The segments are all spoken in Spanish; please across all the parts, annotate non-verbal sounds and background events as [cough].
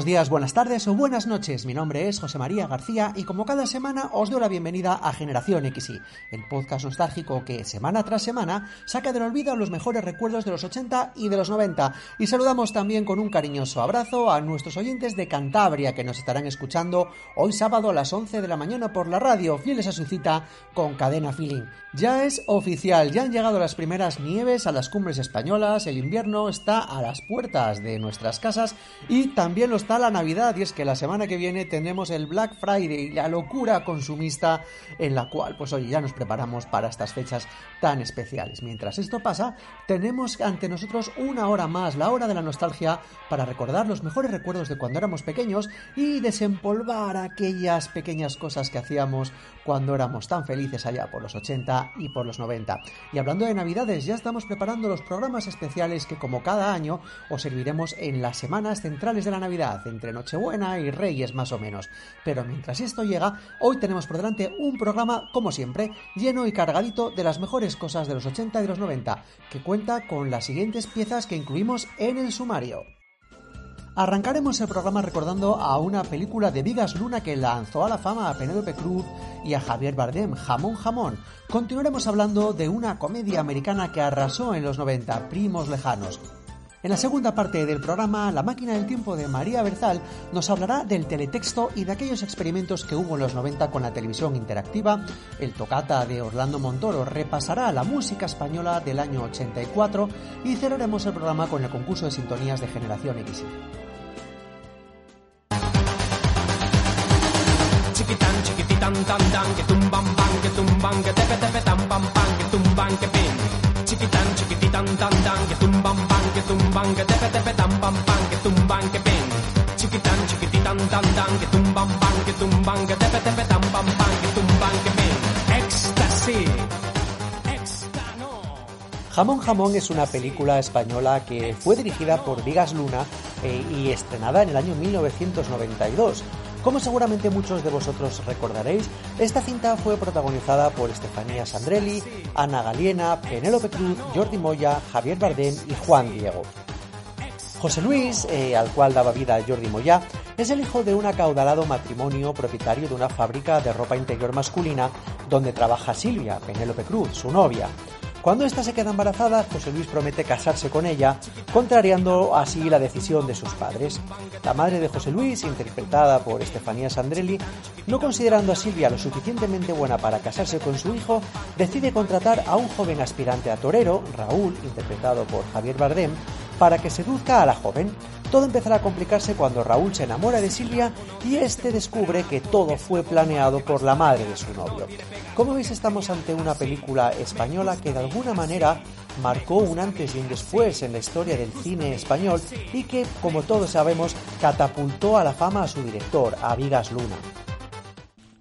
buenos días, buenas tardes o buenas noches. Mi nombre es José María García y como cada semana os doy la bienvenida a Generación XY, el podcast nostálgico que semana tras semana saca del olvido los mejores recuerdos de los 80 y de los 90. Y saludamos también con un cariñoso abrazo a nuestros oyentes de Cantabria que nos estarán escuchando hoy sábado a las 11 de la mañana por la radio, fieles a su cita con Cadena Feeling. Ya es oficial, ya han llegado las primeras nieves a las cumbres españolas, el invierno está a las puertas de nuestras casas y también está la Navidad y es que la semana que viene tenemos el Black Friday, la locura consumista en la cual, pues oye, ya nos preparamos para estas fechas tan especiales. Mientras esto pasa, tenemos ante nosotros una hora más, la hora de la nostalgia, para recordar los mejores recuerdos de cuando éramos pequeños y desempolvar aquellas pequeñas cosas que hacíamos cuando éramos tan felices allá por los 80 y por los 90. Y hablando de Navidades, ya estamos preparando los programas especiales que como cada año os serviremos en las semanas centrales de la Navidad entre Nochebuena y Reyes más o menos. Pero mientras esto llega, hoy tenemos por delante un programa, como siempre, lleno y cargadito de las mejores cosas de los 80 y de los 90, que cuenta con las siguientes piezas que incluimos en el sumario. Arrancaremos el programa recordando a una película de Vigas Luna que lanzó a la fama a Penélope Cruz y a Javier Bardem, Jamón Jamón. Continuaremos hablando de una comedia americana que arrasó en los 90, Primos Lejanos. En la segunda parte del programa, La máquina del tiempo de María Berzal nos hablará del teletexto y de aquellos experimentos que hubo en los 90 con la televisión interactiva. El tocata de Orlando Montoro repasará la música española del año 84 y cerraremos el programa con el concurso de sintonías de Generación X. Jamón Jamón es una película española que fue dirigida por Vigas Luna eh, y estrenada en el año 1992. Como seguramente muchos de vosotros recordaréis, esta cinta fue protagonizada por Estefanía Sandrelli, Ana Galiena, Penélope Cruz, Jordi Moya, Javier Bardem y Juan Diego. José Luis, eh, al cual daba vida Jordi Moya, es el hijo de un acaudalado matrimonio propietario de una fábrica de ropa interior masculina donde trabaja Silvia, Penélope Cruz, su novia. Cuando ésta se queda embarazada, José Luis promete casarse con ella, contrariando así la decisión de sus padres. La madre de José Luis, interpretada por Estefanía Sandrelli, no considerando a Silvia lo suficientemente buena para casarse con su hijo, decide contratar a un joven aspirante a torero, Raúl, interpretado por Javier Bardem, para que seduzca a la joven. Todo empezará a complicarse cuando Raúl se enamora de Silvia y este descubre que todo fue planeado por la madre de su novio. Como veis estamos ante una película española que de alguna manera marcó un antes y un después en la historia del cine español y que, como todos sabemos, catapultó a la fama a su director, a Luna.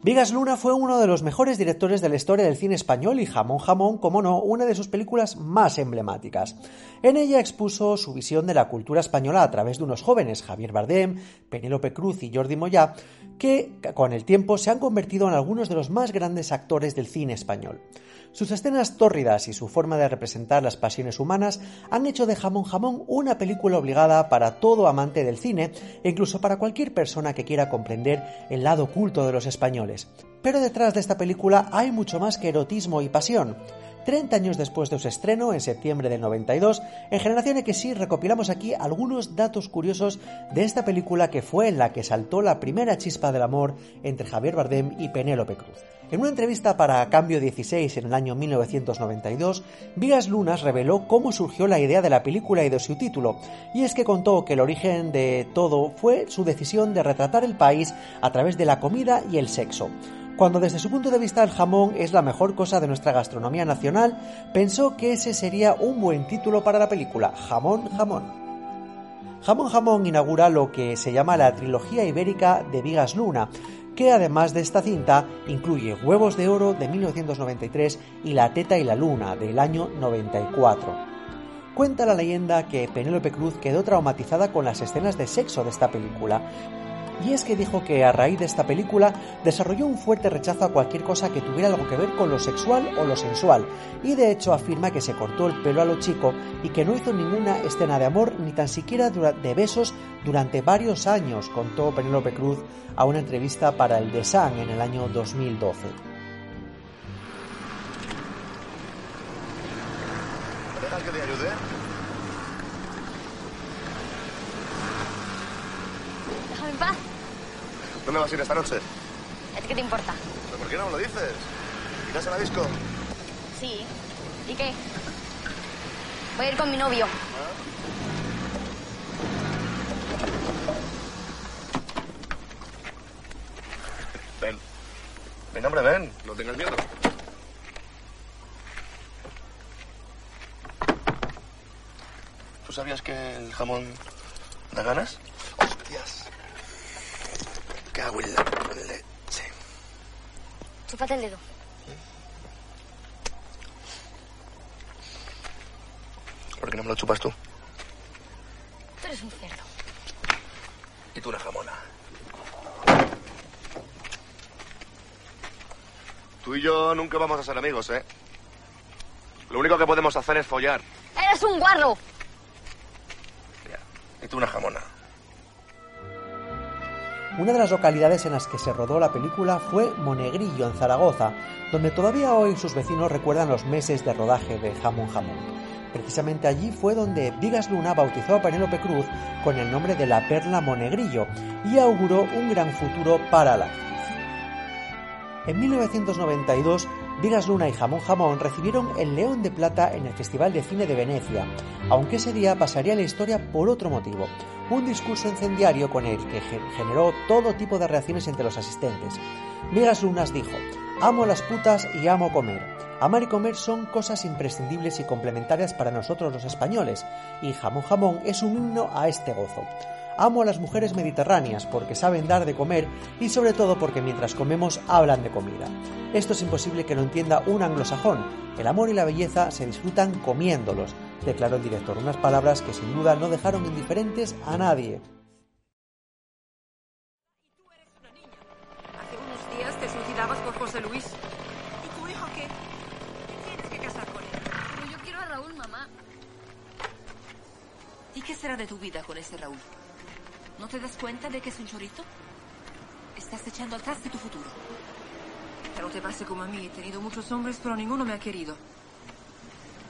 Vigas Luna fue uno de los mejores directores de la historia del cine español y Jamón Jamón, como no, una de sus películas más emblemáticas. En ella expuso su visión de la cultura española a través de unos jóvenes, Javier Bardem, Penélope Cruz y Jordi Moya, que con el tiempo se han convertido en algunos de los más grandes actores del cine español. Sus escenas tórridas y su forma de representar las pasiones humanas han hecho de Jamón Jamón una película obligada para todo amante del cine e incluso para cualquier persona que quiera comprender el lado oculto de los españoles. Pero detrás de esta película hay mucho más que erotismo y pasión. 30 años después de su estreno, en septiembre del 92, en Generación XY recopilamos aquí algunos datos curiosos de esta película que fue en la que saltó la primera chispa del amor entre Javier Bardem y Penélope Cruz. En una entrevista para Cambio 16 en el año 1992, Vigas Lunas reveló cómo surgió la idea de la película y de su título, y es que contó que el origen de todo fue su decisión de retratar el país a través de la comida y el sexo. Cuando desde su punto de vista el jamón es la mejor cosa de nuestra gastronomía nacional, pensó que ese sería un buen título para la película, Jamón Jamón. Jamón Jamón inaugura lo que se llama la trilogía ibérica de Vigas Luna, que además de esta cinta incluye Huevos de Oro de 1993 y La Teta y la Luna del año 94. Cuenta la leyenda que Penélope Cruz quedó traumatizada con las escenas de sexo de esta película, y es que dijo que a raíz de esta película desarrolló un fuerte rechazo a cualquier cosa que tuviera algo que ver con lo sexual o lo sensual, y de hecho afirma que se cortó el pelo a lo chico y que no hizo ninguna escena de amor ni tan siquiera de besos durante varios años, contó Penélope Cruz a una entrevista para el The Sun en el año 2012. que te ayude? Déjame en paz. ¿Dónde vas a ir esta noche? ¿A ti qué te importa? ¿Pero por qué no me lo dices? ¿Irás a la disco? Sí. ¿Y qué? Voy a ir con mi novio. Ven. Ven, hombre, ven. No tengas miedo. ¿Tú sabías que el jamón da ganas? Cago en la leche. Chúpate el dedo. ¿Por qué no me lo chupas tú? Tú eres un cerdo. Y tú una jamona. Tú y yo nunca vamos a ser amigos, ¿eh? Lo único que podemos hacer es follar. ¡Eres un guarro! Y tú una jamona. Una de las localidades en las que se rodó la película fue Monegrillo, en Zaragoza, donde todavía hoy sus vecinos recuerdan los meses de rodaje de Jamón Jamón. Precisamente allí fue donde Vigas Luna bautizó a Penélope Cruz con el nombre de la Perla Monegrillo y auguró un gran futuro para la actriz. En 1992, Vigas Luna y Jamón Jamón recibieron el León de Plata en el Festival de Cine de Venecia, aunque ese día pasaría la historia por otro motivo, un discurso incendiario con el que generó todo tipo de reacciones entre los asistentes. Vigas Lunas dijo, amo las putas y amo comer. Amar y comer son cosas imprescindibles y complementarias para nosotros los españoles, y Jamón Jamón es un himno a este gozo. Amo a las mujeres mediterráneas porque saben dar de comer y sobre todo porque mientras comemos hablan de comida. Esto es imposible que lo entienda un anglosajón. El amor y la belleza se disfrutan comiéndolos, declaró el director, unas palabras que sin duda no dejaron indiferentes a nadie. Hace unos días te suicidabas por José Luis. ¿Y tu hijo qué? Tienes que casar con él. Pero yo quiero a Raúl, mamá. ¿Y qué será de tu vida con ese Raúl? ¿No te das cuenta de que es un chorito? Estás echando atrás de tu futuro. No te pase como a mí. He tenido muchos hombres, pero ninguno me ha querido.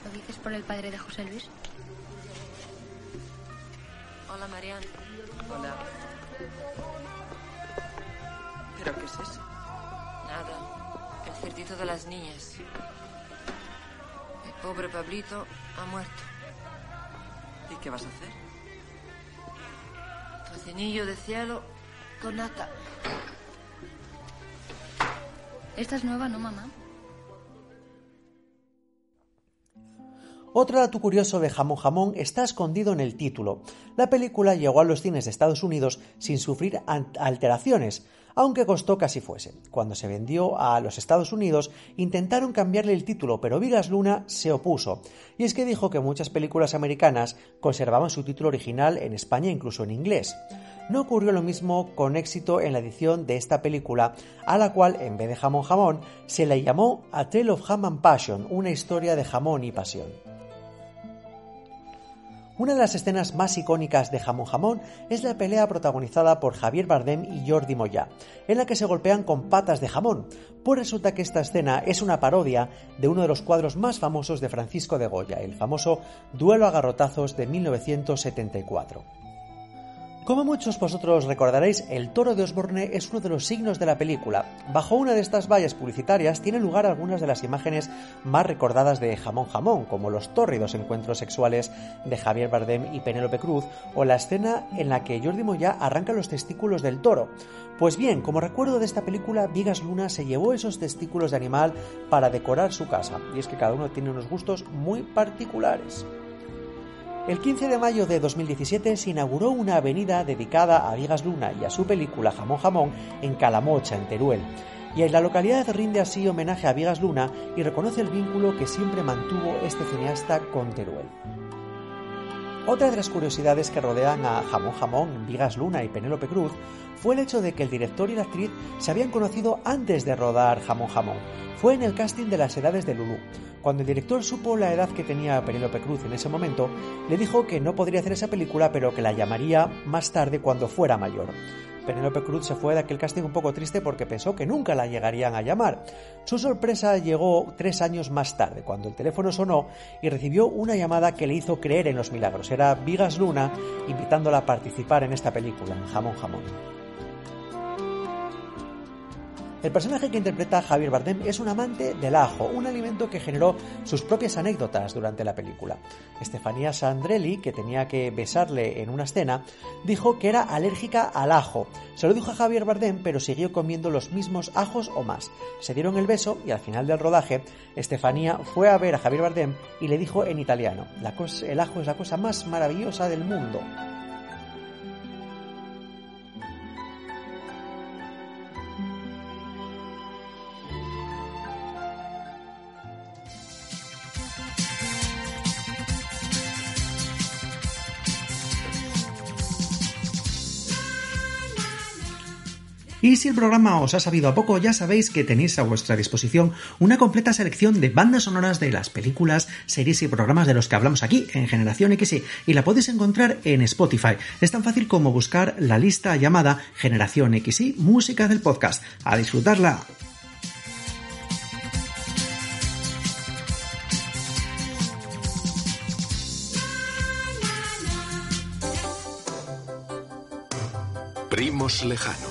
¿Lo dices por el padre de José Luis? Hola, Marianne. Hola. ¿Pero qué es eso? Nada. El cerdito de las niñas. El pobre Pablito ha muerto. ¿Y qué vas a hacer? Tocinillo de cielo con nata. Esta es nueva, ¿no, mamá? Otro dato curioso de Jamón Jamón está escondido en el título. La película llegó a los cines de Estados Unidos sin sufrir alteraciones, aunque costó casi fuese. Cuando se vendió a los Estados Unidos intentaron cambiarle el título, pero Vigas Luna se opuso. Y es que dijo que muchas películas americanas conservaban su título original en España, incluso en inglés. No ocurrió lo mismo con éxito en la edición de esta película, a la cual, en vez de jamón jamón, se le llamó A Tale of Ham Passion, una historia de jamón y pasión. Una de las escenas más icónicas de Jamón Jamón es la pelea protagonizada por Javier Bardem y Jordi Moya, en la que se golpean con patas de jamón, pues resulta que esta escena es una parodia de uno de los cuadros más famosos de Francisco de Goya, el famoso Duelo a garrotazos de 1974. Como muchos vosotros recordaréis, el toro de Osborne es uno de los signos de la película. Bajo una de estas vallas publicitarias tienen lugar algunas de las imágenes más recordadas de Jamón Jamón, como los tórridos encuentros sexuales de Javier Bardem y Penélope Cruz, o la escena en la que Jordi Moya arranca los testículos del toro. Pues bien, como recuerdo de esta película, Vigas Luna se llevó esos testículos de animal para decorar su casa, y es que cada uno tiene unos gustos muy particulares. El 15 de mayo de 2017 se inauguró una avenida dedicada a Vigas Luna y a su película Jamón Jamón en Calamocha, en Teruel. Y en la localidad rinde así homenaje a Vigas Luna y reconoce el vínculo que siempre mantuvo este cineasta con Teruel. Otra de las curiosidades que rodean a Jamón Jamón, Vigas Luna y Penélope Cruz fue el hecho de que el director y la actriz se habían conocido antes de rodar Jamón Jamón. Fue en el casting de las edades de Lulu. Cuando el director supo la edad que tenía Penélope Cruz en ese momento, le dijo que no podría hacer esa película, pero que la llamaría más tarde cuando fuera mayor. Penélope Cruz se fue de aquel casting un poco triste porque pensó que nunca la llegarían a llamar. Su sorpresa llegó tres años más tarde, cuando el teléfono sonó y recibió una llamada que le hizo creer en los milagros. Era Vigas Luna invitándola a participar en esta película, en Jamón Jamón. El personaje que interpreta Javier Bardem es un amante del ajo, un alimento que generó sus propias anécdotas durante la película. Estefanía Sandrelli, que tenía que besarle en una escena, dijo que era alérgica al ajo. Se lo dijo a Javier Bardem, pero siguió comiendo los mismos ajos o más. Se dieron el beso y al final del rodaje, Estefanía fue a ver a Javier Bardem y le dijo en italiano, el ajo es la cosa más maravillosa del mundo. Y si el programa os ha sabido a poco, ya sabéis que tenéis a vuestra disposición una completa selección de bandas sonoras de las películas, series y programas de los que hablamos aquí en Generación XY y la podéis encontrar en Spotify. Es tan fácil como buscar la lista llamada Generación XY Música del Podcast. A disfrutarla. Primos lejanos.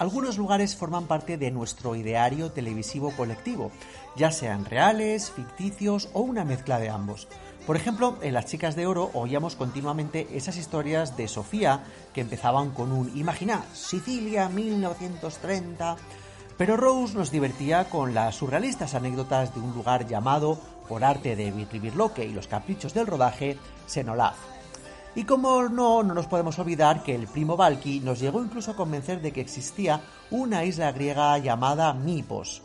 Algunos lugares forman parte de nuestro ideario televisivo colectivo, ya sean reales, ficticios o una mezcla de ambos. Por ejemplo, en Las Chicas de Oro oíamos continuamente esas historias de Sofía que empezaban con un Imagina, Sicilia 1930. Pero Rose nos divertía con las surrealistas anécdotas de un lugar llamado, por arte de Virloque y los caprichos del rodaje, Senolaz. Y como no, no nos podemos olvidar que el primo Valky nos llegó incluso a convencer de que existía una isla griega llamada Mipos.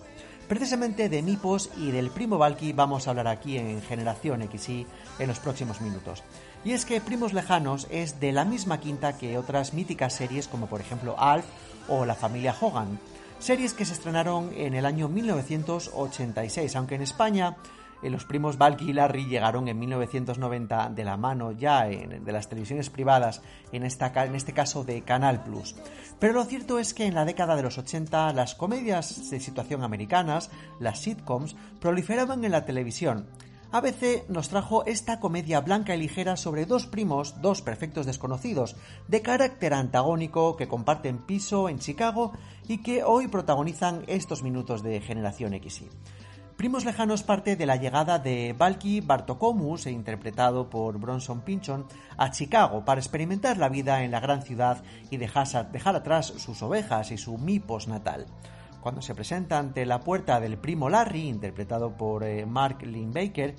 Precisamente de Mipos y del primo Valky vamos a hablar aquí en Generación XY en los próximos minutos. Y es que Primos Lejanos es de la misma quinta que otras míticas series como por ejemplo Alf o La familia Hogan. Series que se estrenaron en el año 1986, aunque en España los primos Valky y Larry llegaron en 1990 de la mano ya de las televisiones privadas, en, en este caso de Canal Plus. Pero lo cierto es que en la década de los 80 las comedias de situación americanas, las sitcoms, proliferaban en la televisión. ABC nos trajo esta comedia blanca y ligera sobre dos primos, dos perfectos desconocidos, de carácter antagónico que comparten piso en Chicago y que hoy protagonizan estos minutos de Generación XY. Primos Lejanos parte de la llegada de Valky Bartokomus, interpretado por Bronson Pinchon, a Chicago para experimentar la vida en la gran ciudad y dejar, atrás sus ovejas y su mipos natal. Cuando se presenta ante la puerta del primo Larry, interpretado por eh, Mark Lindbaker,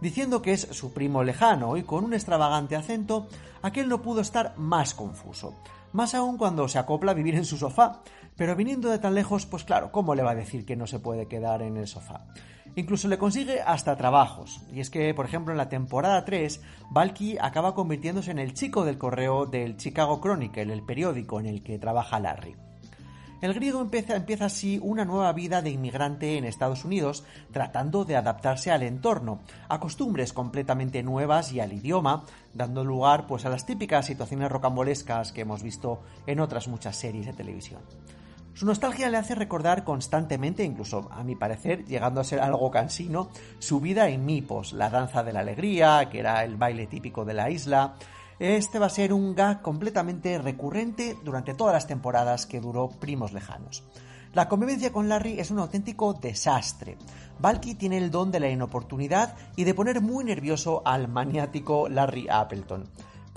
diciendo que es su primo lejano y con un extravagante acento, aquel no pudo estar más confuso. Más aún cuando se acopla a vivir en su sofá, pero viniendo de tan lejos, pues claro, ¿cómo le va a decir que no se puede quedar en el sofá? Incluso le consigue hasta trabajos. Y es que, por ejemplo, en la temporada 3, Valky acaba convirtiéndose en el chico del correo del Chicago Chronicle, el periódico en el que trabaja Larry. El griego empieza, empieza así una nueva vida de inmigrante en Estados Unidos, tratando de adaptarse al entorno, a costumbres completamente nuevas y al idioma, dando lugar pues a las típicas situaciones rocambolescas que hemos visto en otras muchas series de televisión. Su nostalgia le hace recordar constantemente, incluso a mi parecer, llegando a ser algo cansino, su vida en Mipos, la danza de la alegría, que era el baile típico de la isla. Este va a ser un gag completamente recurrente durante todas las temporadas que duró Primos Lejanos. La convivencia con Larry es un auténtico desastre. Valky tiene el don de la inoportunidad y de poner muy nervioso al maniático Larry Appleton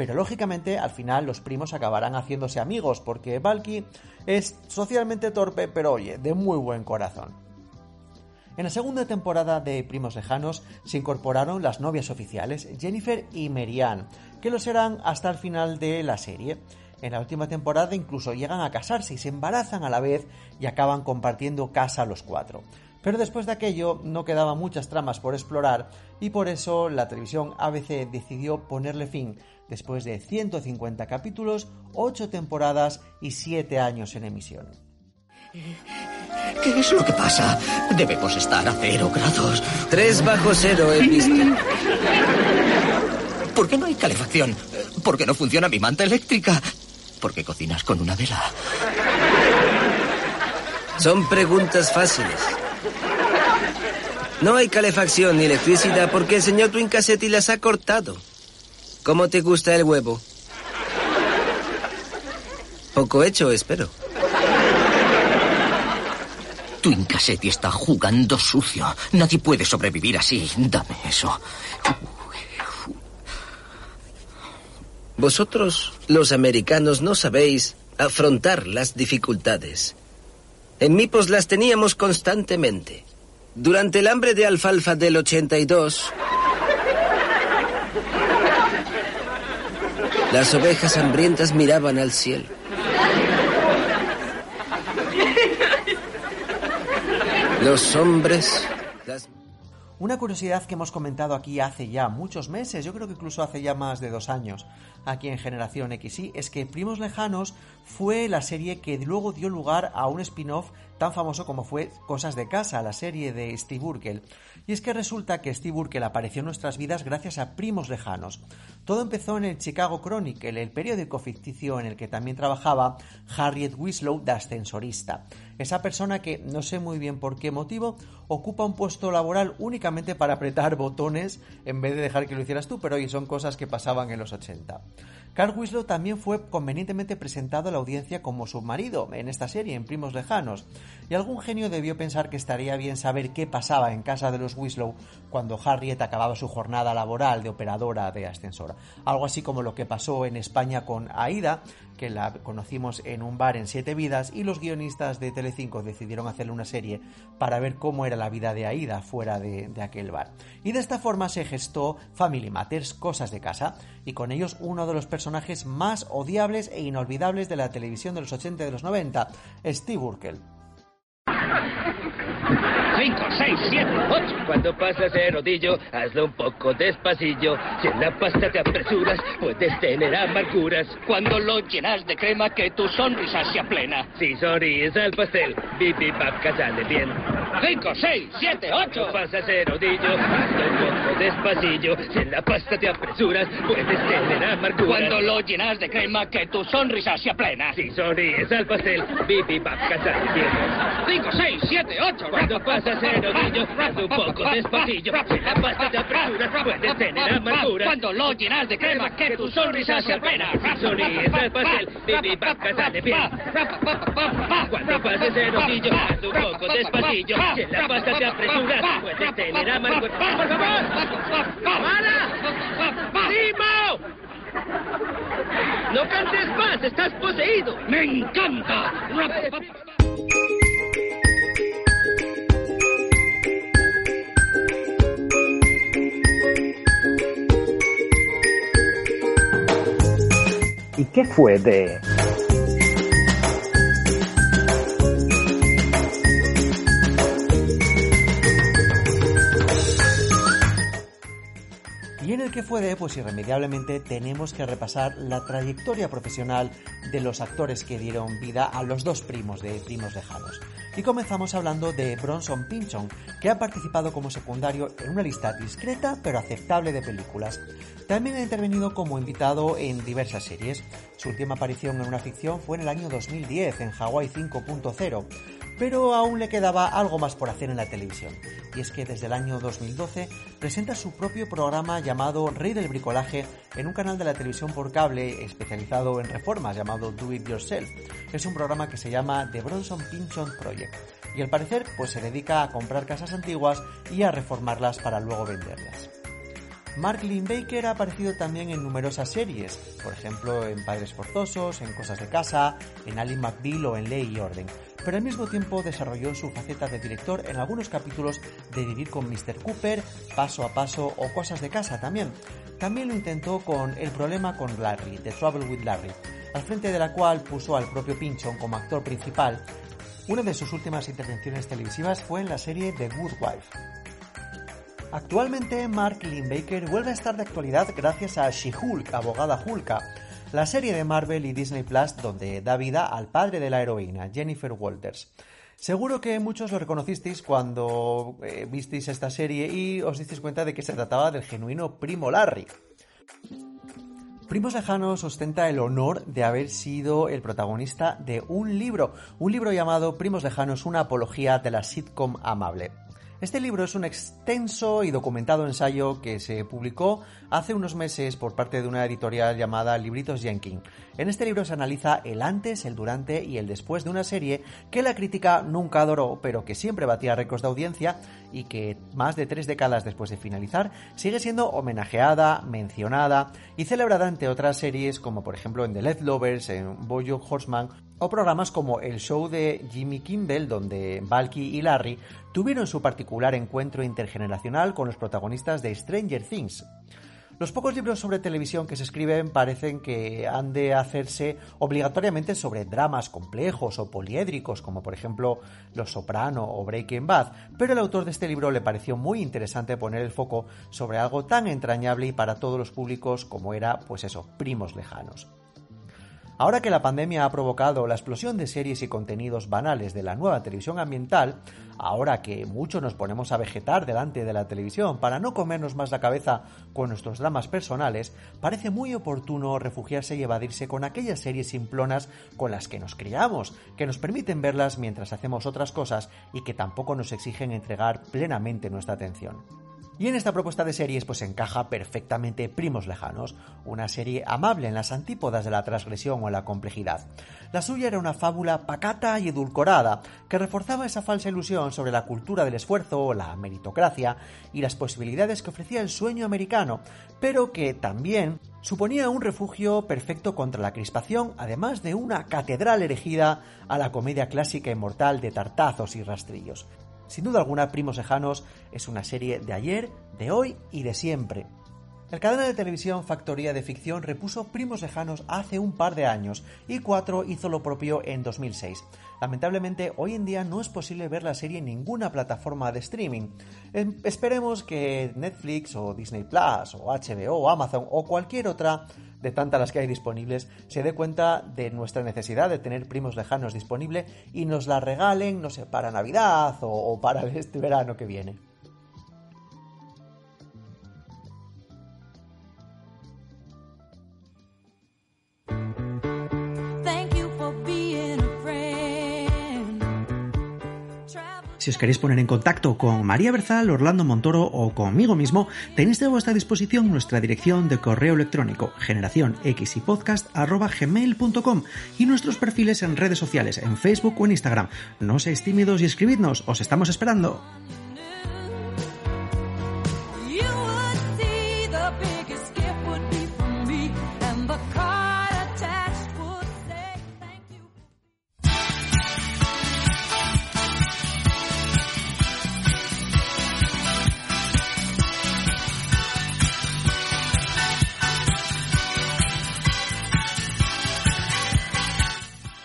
pero lógicamente al final los primos acabarán haciéndose amigos porque Valky es socialmente torpe, pero oye, de muy buen corazón. En la segunda temporada de Primos Lejanos se incorporaron las novias oficiales Jennifer y Marianne, que lo serán hasta el final de la serie. En la última temporada incluso llegan a casarse y se embarazan a la vez y acaban compartiendo casa los cuatro. Pero después de aquello no quedaban muchas tramas por explorar y por eso la televisión ABC decidió ponerle fin después de 150 capítulos, 8 temporadas y 7 años en emisión. ¿Qué es lo que pasa? Debemos estar a cero grados. Tres bajo cero he [laughs] visto. ¿Por qué no hay calefacción? ¿Por qué no funciona mi manta eléctrica? ¿Por qué cocinas con una vela? Son preguntas fáciles. No hay calefacción ni electricidad porque el señor Twin Cassetti las ha cortado. ¿Cómo te gusta el huevo? Poco hecho, espero. Tu Incassetti está jugando sucio. Nadie puede sobrevivir así. Dame eso. Vosotros, los americanos, no sabéis afrontar las dificultades. En Mipos las teníamos constantemente. Durante el hambre de alfalfa del 82, Las ovejas hambrientas miraban al cielo. Los hombres... Una curiosidad que hemos comentado aquí hace ya muchos meses, yo creo que incluso hace ya más de dos años, aquí en Generación XY, es que Primos Lejanos fue la serie que luego dio lugar a un spin-off tan famoso como fue Cosas de Casa, la serie de Steve Urkel. Y es que resulta que Steve Urkel apareció en nuestras vidas gracias a Primos Lejanos. Todo empezó en el Chicago Chronicle, el periódico ficticio en el que también trabajaba Harriet Winslow de ascensorista. Esa persona que, no sé muy bien por qué motivo, ocupa un puesto laboral únicamente para apretar botones en vez de dejar que lo hicieras tú, pero hoy son cosas que pasaban en los 80. Carl Winslow también fue convenientemente presentado a la audiencia como su marido en esta serie, en Primos Lejanos, y algún genio debió pensar que estaría bien saber qué pasaba en casa de los Winslow cuando Harriet acababa su jornada laboral de operadora de ascensora. Algo así como lo que pasó en España con Aida, que la conocimos en un bar en Siete Vidas, y los guionistas de Telecinco decidieron hacerle una serie para ver cómo era la vida de Aida fuera de, de aquel bar. Y de esta forma se gestó Family Matters, Cosas de Casa, y con ellos uno de los personajes más odiables e inolvidables de la televisión de los 80 y de los 90, Steve Urkel. 5, 6, 7, 8. Cuando pasas el rodillo, hazlo un poco despasillo. Si en la pasta te apresuras, puedes tener amarguras. Cuando lo llenas de crema, que tu sonrisa sea plena. Si sonríes al pastel, bibi babka sale bien. 5, 6, 7, 8. Cuando pasas el rodillo, hazlo un poco despasillo. Si en la pasta te apresuras, puedes tener amarguras. Cuando lo llenas de crema, que tu sonrisa sea plena. Si sonríes al pastel, bibi babka sale bien. 5, 6, 7, 8. Cuando pasas el rodillo, haz un poco despacillo. Si la pasta te apresuras, puedes tener amarguras. Cuando lo llenas de crema, que tu sonrisa sea plena. Si sonríes al pastel, bibi babka sale bien. Cuando pases el rodillo, haz un poco despacillo. Si la pasta te apresuras, puedes tener amarguras. ¡Por favor! ¡Para! ¡Timo! ¡No cantes más! ¡Estás poseído! ¡Me encanta! ¿Y qué fue de...? Y en el que fue de, pues irremediablemente tenemos que repasar la trayectoria profesional de los actores que dieron vida a los dos primos de Primos Lejanos. Y comenzamos hablando de Bronson Pinchon, que ha participado como secundario en una lista discreta pero aceptable de películas. También ha intervenido como invitado en diversas series. Su última aparición en una ficción fue en el año 2010 en Hawaii 5.0 pero aún le quedaba algo más por hacer en la televisión. Y es que desde el año 2012 presenta su propio programa llamado Rey del Bricolaje en un canal de la televisión por cable especializado en reformas llamado Do It Yourself. Es un programa que se llama The Bronson Pinchon Project y al parecer pues se dedica a comprar casas antiguas y a reformarlas para luego venderlas. Mark Baker ha aparecido también en numerosas series, por ejemplo en Padres Forzosos, en Cosas de Casa, en Ali McBeal o en Ley y Orden, pero al mismo tiempo desarrolló su faceta de director en algunos capítulos de Vivir con Mr. Cooper, Paso a Paso o Cosas de Casa también. También lo intentó con El problema con Larry, The Trouble with Larry, al frente de la cual puso al propio Pinchon como actor principal. Una de sus últimas intervenciones televisivas fue en la serie The Good Wife. Actualmente Mark Lindbaker vuelve a estar de actualidad gracias a She-Hulk, abogada Hulka, la serie de Marvel y Disney Plus donde da vida al padre de la heroína, Jennifer Walters. Seguro que muchos lo reconocisteis cuando eh, visteis esta serie y os disteis cuenta de que se trataba del genuino primo Larry. Primos Lejanos ostenta el honor de haber sido el protagonista de un libro, un libro llamado Primos Lejanos, una apología de la sitcom amable. Este libro es un extenso y documentado ensayo que se publicó hace unos meses por parte de una editorial llamada Libritos Jenkins. En este libro se analiza el antes, el durante y el después de una serie que la crítica nunca adoró, pero que siempre batía récords de audiencia y que más de tres décadas después de finalizar sigue siendo homenajeada, mencionada y celebrada ante otras series como por ejemplo en The Leftovers, en Boyo Horseman o programas como el show de Jimmy Kimmel donde Valky y Larry tuvieron su particular encuentro intergeneracional con los protagonistas de Stranger Things. Los pocos libros sobre televisión que se escriben parecen que han de hacerse obligatoriamente sobre dramas complejos o poliédricos, como por ejemplo Los Soprano o Breaking Bad, pero el autor de este libro le pareció muy interesante poner el foco sobre algo tan entrañable y para todos los públicos como era, pues eso, primos lejanos. Ahora que la pandemia ha provocado la explosión de series y contenidos banales de la nueva televisión ambiental, ahora que muchos nos ponemos a vegetar delante de la televisión para no comernos más la cabeza con nuestros dramas personales, parece muy oportuno refugiarse y evadirse con aquellas series simplonas con las que nos criamos, que nos permiten verlas mientras hacemos otras cosas y que tampoco nos exigen entregar plenamente nuestra atención. Y en esta propuesta de series pues encaja perfectamente Primos Lejanos, una serie amable en las antípodas de la transgresión o la complejidad. La suya era una fábula pacata y edulcorada, que reforzaba esa falsa ilusión sobre la cultura del esfuerzo, la meritocracia y las posibilidades que ofrecía el sueño americano, pero que también suponía un refugio perfecto contra la crispación, además de una catedral erigida a la comedia clásica inmortal de tartazos y rastrillos. Sin duda alguna, Primos Lejanos es una serie de ayer, de hoy y de siempre. El cadena de televisión Factoría de Ficción repuso Primos Lejanos hace un par de años y 4 hizo lo propio en 2006. Lamentablemente, hoy en día no es posible ver la serie en ninguna plataforma de streaming. Em, esperemos que Netflix o Disney Plus o HBO o Amazon o cualquier otra de tantas las que hay disponibles, se dé cuenta de nuestra necesidad de tener primos lejanos disponible y nos la regalen, no sé, para Navidad o, o para [laughs] este verano que viene. Si os queréis poner en contacto con María Berzal, Orlando Montoro o conmigo mismo, tenéis de vuestra disposición nuestra dirección de correo electrónico generación y y nuestros perfiles en redes sociales, en Facebook o en Instagram. No seáis tímidos y escribidnos, os estamos esperando.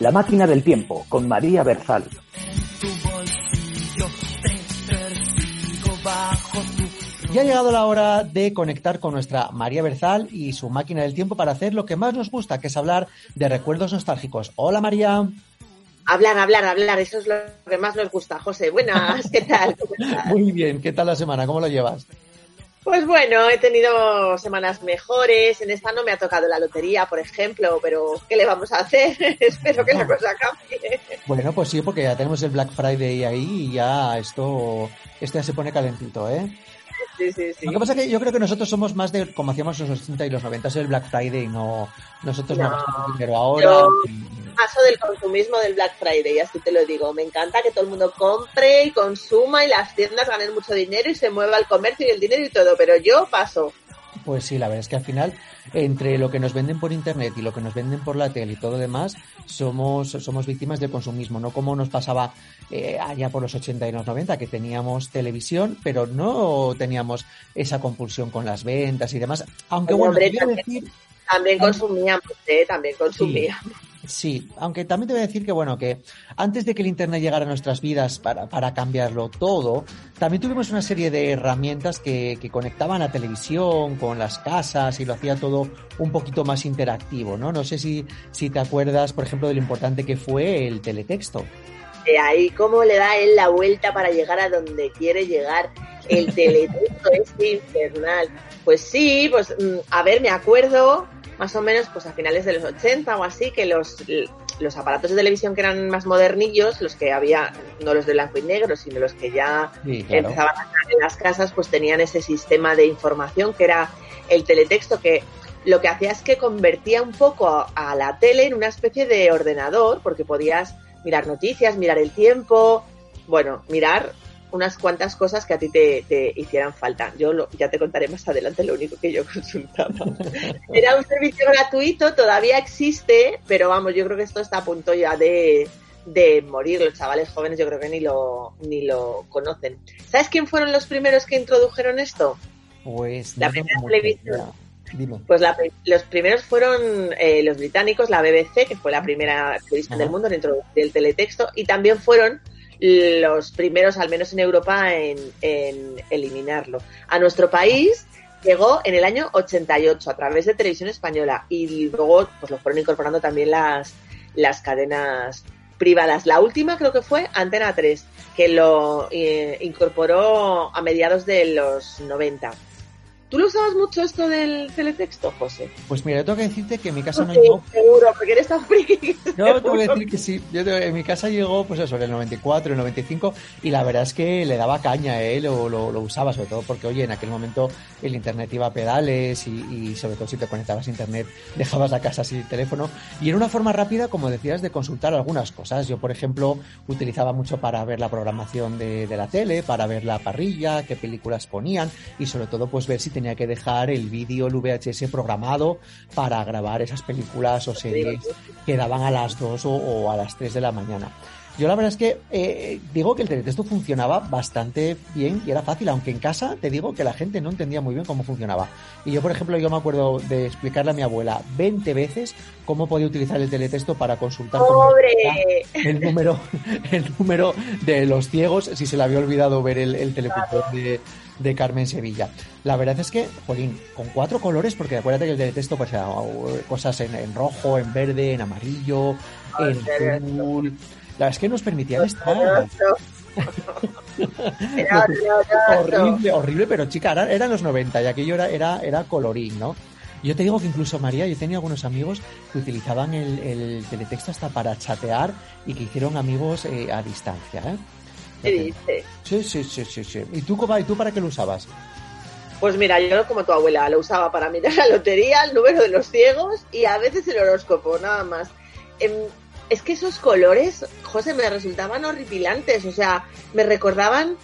La máquina del tiempo con María Berzal. Y ha llegado la hora de conectar con nuestra María Berzal y su máquina del tiempo para hacer lo que más nos gusta, que es hablar de recuerdos nostálgicos. Hola María. Hablar, hablar, hablar, eso es lo que más nos gusta, José. Buenas, ¿qué tal? [laughs] Muy bien, ¿qué tal la semana? ¿Cómo lo llevas? Pues bueno, he tenido semanas mejores. En esta no me ha tocado la lotería, por ejemplo, pero ¿qué le vamos a hacer? [laughs] Espero que la cosa cambie. Bueno, pues sí, porque ya tenemos el Black Friday ahí y ya esto, esto ya se pone calentito, ¿eh? Sí, sí, sí. Lo que pasa es que yo creo que nosotros somos más de como hacíamos los 80 y los 90, es el Black Friday, no nosotros no, gastamos dinero ahora. Yo paso del consumismo del Black Friday, así te lo digo. Me encanta que todo el mundo compre y consuma y las tiendas ganen mucho dinero y se mueva el comercio y el dinero y todo, pero yo paso. Pues sí, la verdad es que al final, entre lo que nos venden por internet y lo que nos venden por la tele y todo lo demás, somos, somos víctimas del consumismo, no como nos pasaba eh, allá por los 80 y los 90, que teníamos televisión, pero no teníamos esa compulsión con las ventas y demás. Aunque Bueno, hombre, también, decir, también consumíamos, ¿eh? También consumíamos. Sí, aunque también te voy a decir que bueno, que antes de que el Internet llegara a nuestras vidas para, para cambiarlo todo, también tuvimos una serie de herramientas que, que conectaban a televisión con las casas y lo hacía todo un poquito más interactivo, ¿no? No sé si, si te acuerdas, por ejemplo, de lo importante que fue el teletexto. De ahí cómo le da él la vuelta para llegar a donde quiere llegar. El [laughs] teletexto es infernal. Pues sí, pues mm, a ver, me acuerdo más o menos pues a finales de los 80 o así que los, los aparatos de televisión que eran más modernillos, los que había, no los de blanco y negro, sino los que ya Sí, claro. empezaban a estar en las casas, pues tenían ese sistema de información que era el teletexto que lo que hacía es que convertía un poco a, a la tele en una especie de ordenador, porque podías mirar noticias, mirar el tiempo, bueno, mirar unas cuantas cosas que a ti te, te hicieran falta. Yo lo- ya te contaré más adelante lo único que yo [laughs] consultaba. Era un servicio gratuito, todavía existe, pero vamos, yo creo que esto está a punto ya de, de morir. Los chavales jóvenes yo creo que ni lo, ni lo conocen. ¿Sabes quién fueron los primeros que introdujeron esto? Pues La primera televisión. Dime. Pues la los primeros fueron eh, los británicos, la BBC, que fue la primera televisión del mundo en introducir el teletexto, y también fueron los primeros, al menos en Europa, en, en eliminarlo. A nuestro país llegó en el año 88 a través de televisión española y luego pues lo fueron incorporando también las, las cadenas privadas. La última creo que fue Antena 3, que lo eh, incorporó a mediados de los 90. ¿Tú lo usabas mucho esto del teletexto, José? Pues mira, yo tengo que decirte que en mi casa no Sí, llegó seguro, porque eres tan friki. [laughs] No, te voy a decir que sí. Yo te- en mi casa llegó, pues eso, en el 94, el 95, y la verdad es que le daba caña, ¿eh? Lo, lo, lo usaba, sobre todo porque, oye, en aquel momento el internet iba a pedales y, y sobre todo si te conectabas a internet dejabas la casa sin teléfono. Y era una forma rápida, como decías, de consultar algunas cosas. Yo, por ejemplo, utilizaba mucho para ver la programación de, de la tele, para ver la parrilla, qué películas ponían y sobre todo, pues ver si tenía que dejar el vídeo, el VHS programado para grabar esas películas o series que daban a las 2 o, o a las 3 de la mañana. Yo la verdad es que eh, digo que el teletexto funcionaba bastante bien y era fácil, aunque en casa te digo que la gente no entendía muy bien cómo funcionaba. Y yo, por ejemplo, yo me acuerdo de explicarle a mi abuela 20 veces cómo podía utilizar el teletexto para consultar ¡Pobre! el número, el número de los ciegos si se le había olvidado ver el, el de, de Carmen Sevilla. La verdad es que, jolín, con cuatro colores, porque acuérdate que el teletexto pues era cosas en, en rojo, en verde, en amarillo, en azul. La verdad es que nos permitían estar [laughs] Era [laughs] horrible, horrible, pero chica, era- eran los 90 y aquello era, era, era colorín, ¿no? Yo te digo que incluso María, yo tenía algunos amigos que utilizaban el, el teletexto hasta para chatear y que hicieron amigos eh, a distancia, ¿eh? ¿Qué dices? Sí, sí, sí, sí, sí. ¿Y tú, ¿y tú para qué lo usabas? Pues mira, yo como tu abuela lo usaba para mirar la lotería, el número de los ciegos y a veces el horóscopo, nada más. Em, es que esos colores, José, me resultaban horripilantes, o sea, me recordaban,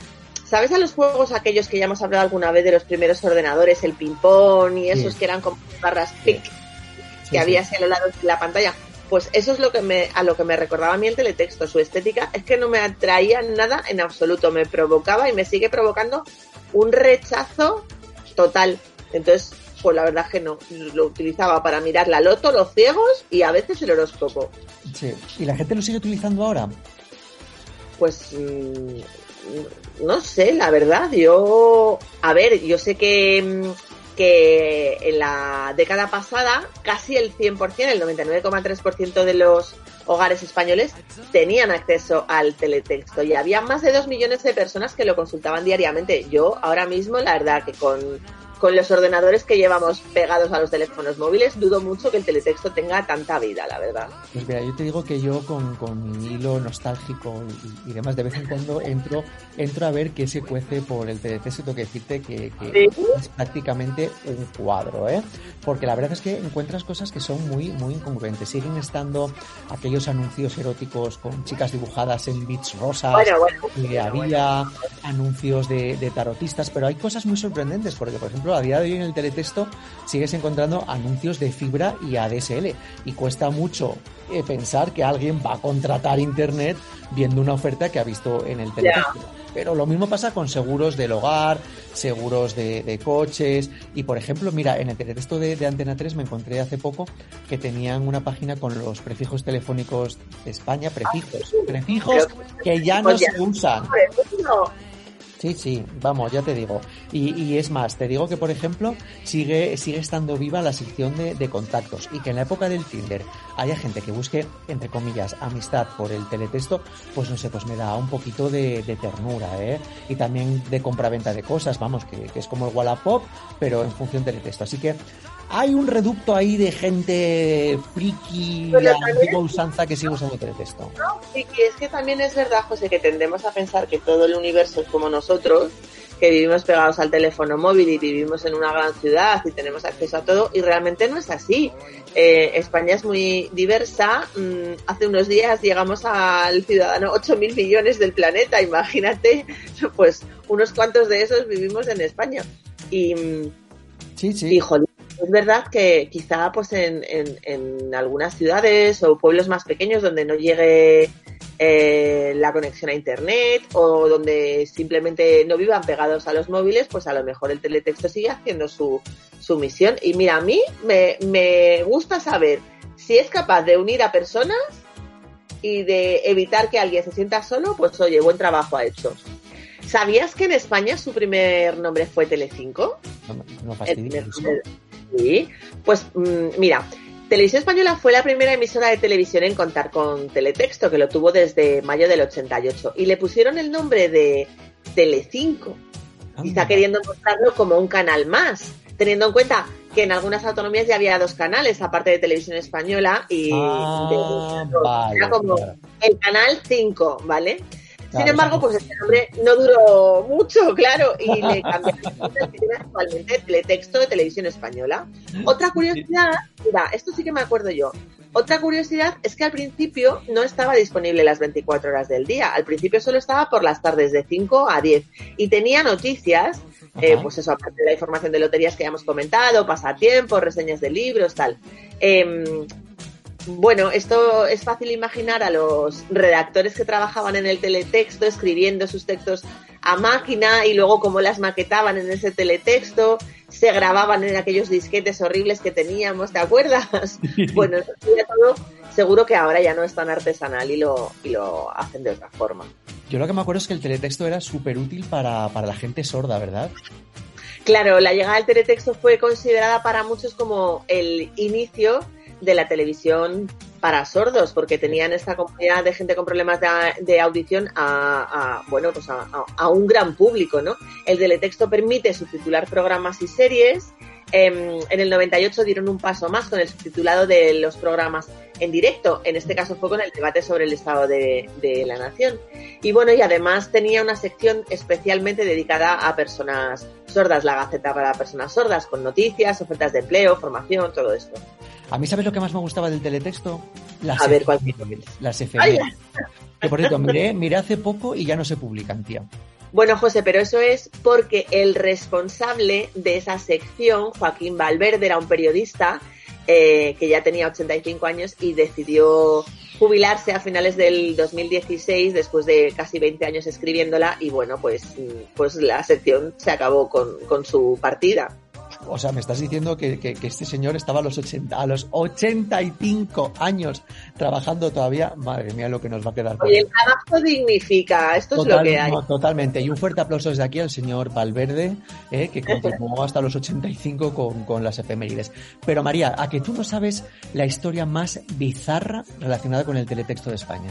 ¿sabes a los juegos aquellos que ya hemos hablado alguna vez de los primeros ordenadores, el ping-pong y esos Sí. que eran como barras pic que Sí, había sí. así a lo largo de la pantalla? Pues eso es lo que me, a lo que me recordaba a mí el teletexto, su estética es que no me atraía nada en absoluto, me provocaba y me sigue provocando un rechazo total. Entonces, pues la verdad es que no, lo utilizaba para mirar la loto, los ciegos y a veces el horóscopo. Sí. ¿Y la gente lo sigue utilizando ahora? Pues mm, no sé, la verdad, yo, a ver, yo sé que, mm, que en la década pasada casi el 100%, el 99,3% de los hogares españoles tenían acceso al teletexto y había más de dos millones de personas que lo consultaban diariamente. Yo ahora mismo, la verdad que con con los ordenadores que llevamos pegados a los teléfonos móviles, dudo mucho que el teletexto tenga tanta vida, la verdad. Pues mira, yo te digo que yo con, con mi hilo nostálgico y, demás, de vez en cuando entro, entro a ver qué se cuece por el teletexto. Tengo que decirte que, es prácticamente un cuadro, ¿eh? Porque la verdad es que encuentras cosas que son muy, muy incongruentes. Siguen estando aquellos anuncios eróticos con chicas dibujadas en bits rosas. y había anuncios de, de tarotistas, pero hay cosas muy sorprendentes, porque por ejemplo, a día de hoy en el teletexto sigues encontrando anuncios de fibra y ADSL y cuesta mucho eh, pensar que alguien va a contratar internet viendo una oferta que ha visto en el teletexto. Pero lo mismo pasa con seguros del hogar, seguros de, coches. Y por ejemplo, mira, en el teletexto de, Antena 3 me encontré hace poco que tenían una página con los prefijos telefónicos de España, prefijos, prefijos que ya no se usan. Sí, sí, vamos, ya te digo. Y, es más, te digo que, por ejemplo, sigue, sigue estando viva la sección de, contactos y que en la época del Tinder haya gente que busque, entre comillas, amistad por el teletexto, pues no sé, pues me da un poquito de, ternura, ¿eh? Y también de compraventa de cosas, vamos, que, que es como el Wallapop, pero en función teletexto. Así que hay un reducto ahí de gente friki, antigua usanza que sigue usando teletexto. No, sí, que es que también es verdad, José, que tendemos a pensar que todo el universo es como nosotros, que vivimos pegados al teléfono móvil y vivimos en una gran ciudad y tenemos acceso a todo, y realmente no es así. Eh, España es muy diversa. Mm, hace unos días llegamos al ciudadano 8.000 millones del planeta, imagínate, pues unos cuantos de esos vivimos en España. Y, sí, sí. Es verdad que quizá pues en, en, algunas ciudades o pueblos más pequeños donde no llegue eh, la conexión a internet o donde simplemente no vivan pegados a los móviles, pues a lo mejor el teletexto sigue haciendo su, su misión. Y mira, a mí me, me gusta saber si es capaz de unir a personas y de evitar que alguien se sienta solo, pues oye, buen trabajo ha hecho. ¿Sabías que en España su primer nombre fue Telecinco? No, no Sí, pues mm, mira, Televisión Española fue la primera emisora de televisión en contar con teletexto, que lo tuvo desde mayo del 88, y le pusieron el nombre de Telecinco, quizá queriendo mostrarlo como un canal más, teniendo en cuenta que en algunas autonomías ya había dos canales, aparte de Televisión Española, y ah, era como el canal 5, ¿vale? Sin embargo, pues este nombre no duró mucho, [laughs] claro, y le cambiaron que tiene actualmente Teletexto de Televisión Española. Otra curiosidad, mira, esto sí que me acuerdo yo. Otra curiosidad es que al principio no estaba disponible las 24 horas del día. Al principio solo estaba por las tardes de 5 a 10 y tenía noticias, eh, pues eso, aparte de la información de loterías que ya hemos comentado, pasatiempos, reseñas de libros, tal. Eh, bueno, esto es fácil imaginar a los redactores que trabajaban en el teletexto escribiendo sus textos a máquina y luego cómo las maquetaban en ese teletexto, se grababan en aquellos disquetes horribles que teníamos, ¿te acuerdas? [laughs] bueno, eso todo, seguro que ahora ya no es tan artesanal y lo, y lo hacen de otra forma. Yo lo que me acuerdo es que el teletexto era súper útil para, para la gente sorda, ¿verdad? Claro, la llegada del teletexto fue considerada para muchos como el inicio de la televisión para sordos, porque tenían esta comunidad de gente con problemas de, audición a, bueno, pues a, un gran público, ¿no? El teletexto permite subtitular programas y series. Em, en, el 98 dieron un paso más con el subtitulado de los programas en directo. En este caso fue con el debate sobre el estado de, de la nación. Y bueno, y además tenía una sección especialmente dedicada a personas sordas, la Gaceta para personas sordas, con noticias, ofertas de empleo, formación, todo esto. A mí, ¿sabes lo que más me gustaba del teletexto? Las a ver, ¿cuál? Las efemérides. Que por cierto, miré, miré hace poco y ya no se publican, tía. Bueno, José, pero eso es porque el responsable de esa sección, Joaquín Valverde, era un periodista eh, que ya tenía 85 años y decidió jubilarse a finales del 2016 después de casi 20 años escribiéndola y bueno, pues, pues la sección se acabó con, con su partida. O sea, me estás diciendo que, que, que este señor estaba a los 80, a los 85 años trabajando todavía. Madre mía, lo que nos va a quedar. ahí. el trabajo dignifica, esto es lo que hay. no, totalmente. Y un fuerte aplauso desde aquí al señor Valverde, eh, que continuó hasta los 85 con, con las efemérides. Pero María, a que tú no sabes la historia más bizarra relacionada con el teletexto de España.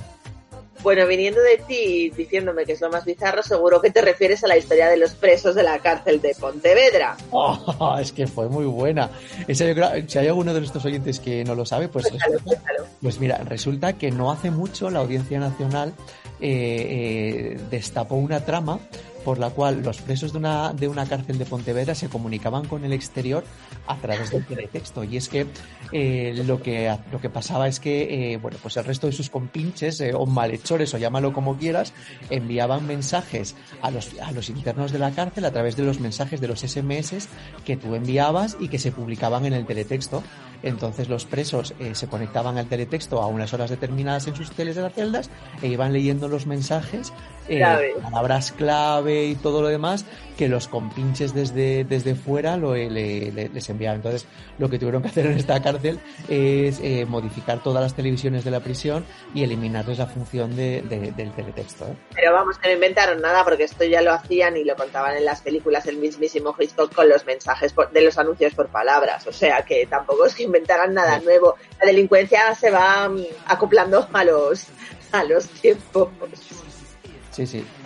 Bueno, viniendo de ti y diciéndome que es lo más bizarro, seguro que te refieres a la historia de los presos de la cárcel de Pontevedra. Oh, es que fue muy buena. Esa yo creo- si hay alguno de nuestros oyentes que no lo sabe, pues, resulta- pues mira, resulta que no hace mucho la Audiencia Nacional eh, eh, destapó una trama por la cual los presos de una, de una cárcel de Pontevedra se comunicaban con el exterior a través del teletexto. Y es que eh, lo que lo que pasaba es que eh, bueno pues el resto de sus compinches eh, o malhechores o llámalo como quieras enviaban mensajes a los a los internos de la cárcel a través de los mensajes de los SMS que tú enviabas y que se publicaban en el teletexto entonces los presos se conectaban al teletexto a unas horas determinadas en sus teles de las celdas e iban leyendo los mensajes Clave. palabras clave y todo lo demás que los compinches desde, desde fuera lo, eh, le- le- les enviaban. Entonces, lo que tuvieron que hacer en esta cárcel es eh, modificar todas las televisiones de la prisión y eliminarles la función de- de- del teletexto. ¿eh? Pero vamos, que no inventaron nada porque esto ya lo hacían y lo contaban en las películas el mismísimo Hitchcock con los mensajes por- de los anuncios por palabras. O sea que tampoco es que inventaran nada nuevo. La delincuencia se va mm, acoplando a los, a los tiempos. Sí, sí.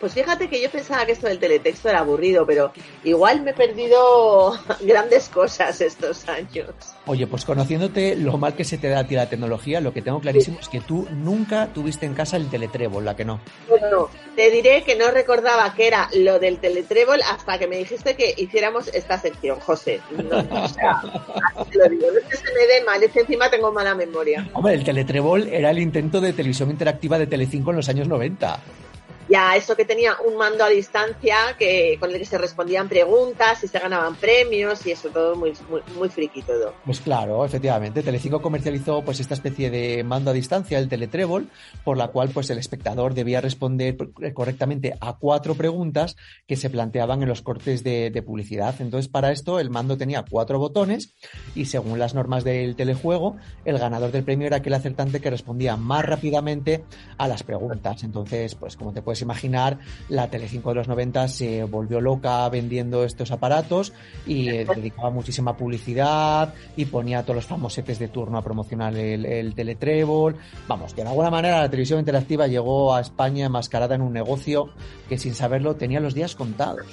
Pues fíjate que yo pensaba que esto del teletexto era aburrido, pero igual me he perdido [laughs] grandes cosas estos años. Oye, pues conociéndote lo mal que se te da a ti la tecnología, lo que tengo clarísimo es que tú nunca tuviste en casa el teletrébol, ¿la que no? Bueno, te diré que no recordaba que era lo del teletrébol hasta que me dijiste que hiciéramos esta sección, José. No, o sea, [laughs] así te lo digo, no es que se me dé mal, es que encima tengo mala memoria. Hombre, el teletrébol era el intento de televisión interactiva de Telecinco en los años 90. Ya, eso que tenía un mando a distancia que con el que se respondían preguntas y se ganaban premios y eso todo muy, muy, muy friki todo. Pues claro, efectivamente, Telecinco comercializó pues esta especie de mando a distancia, el teletrébol, por la cual pues el espectador debía responder correctamente a cuatro preguntas que se planteaban en los cortes de, de publicidad. Entonces, para esto el mando tenía cuatro botones y según las normas del telejuego, el ganador del premio era aquel acertante que respondía más rápidamente a las preguntas. Entonces, pues como te puedes imaginar, la Telecinco de los 90 se volvió loca vendiendo estos aparatos y eh, dedicaba muchísima publicidad y ponía a todos los famosetes de turno a promocionar el, el teletrébol. Vamos, que de alguna manera la televisión interactiva llegó a España enmascarada en un negocio que sin saberlo tenía los días contados.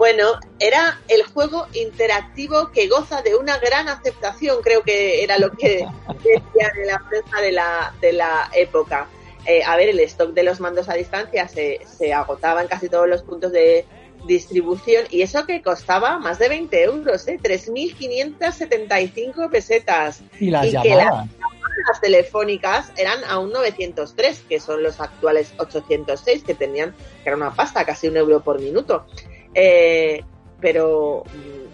Bueno, era el juego interactivo que goza de una gran aceptación, creo que era lo que [laughs] decían en la prensa de la, de la época. Eh, a ver, el stock de los mandos a distancia se, se agotaba en casi todos los puntos de distribución y eso que costaba más de 20 euros, ¿eh? 3.575 pesetas. Y las que las llamadas. llamadas telefónicas eran a un 903, que son los actuales 806, que tenían, que era una pasta, casi un euro por minuto. Eh, pero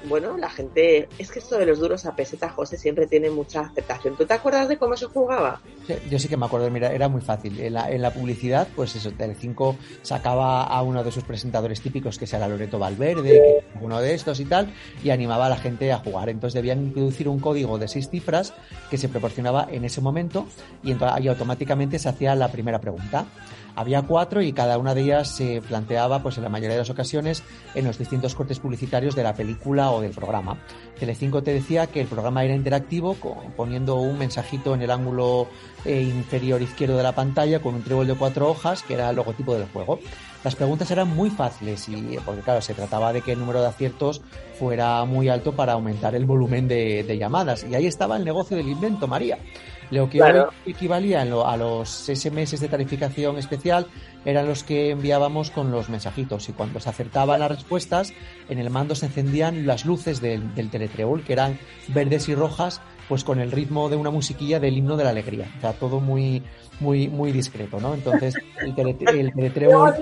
bueno, la gente, es que esto de los duros a peseta, José, siempre tiene mucha aceptación. ¿Tú te acuerdas de cómo se jugaba? Sí, Yo sí que me acuerdo, mira, era muy fácil. En la, en la publicidad, pues eso, Telecinco sacaba a uno de sus presentadores típicos, que era Loreto Valverde, que era uno de estos y tal, y animaba a la gente a jugar. Entonces debían introducir un código de seis cifras que se proporcionaba en ese momento y, y automáticamente se hacía la primera pregunta. Había cuatro y cada una de ellas se planteaba, pues en la mayoría de las ocasiones, en los distintos cortes publicitarios de la película o del programa. Telecinco te decía que el programa era interactivo, poniendo un mensajito en el ángulo eh, inferior izquierdo de la pantalla con un trébol de cuatro hojas, que era el logotipo del juego. Las preguntas eran muy fáciles y porque claro, se trataba de que el número de aciertos fuera muy alto para aumentar el volumen de llamadas. Y ahí estaba el negocio del invento, María. Lo que Claro. hoy equivalía en lo- a los SMS de tarificación especial eran los que enviábamos con los mensajitos y cuando se acertaban las respuestas en el mando se encendían las luces del, del teletrébol que eran verdes y rojas pues con el ritmo de una musiquilla del himno de la alegría o sea todo muy muy muy discreto no entonces el, tele- el teletrébol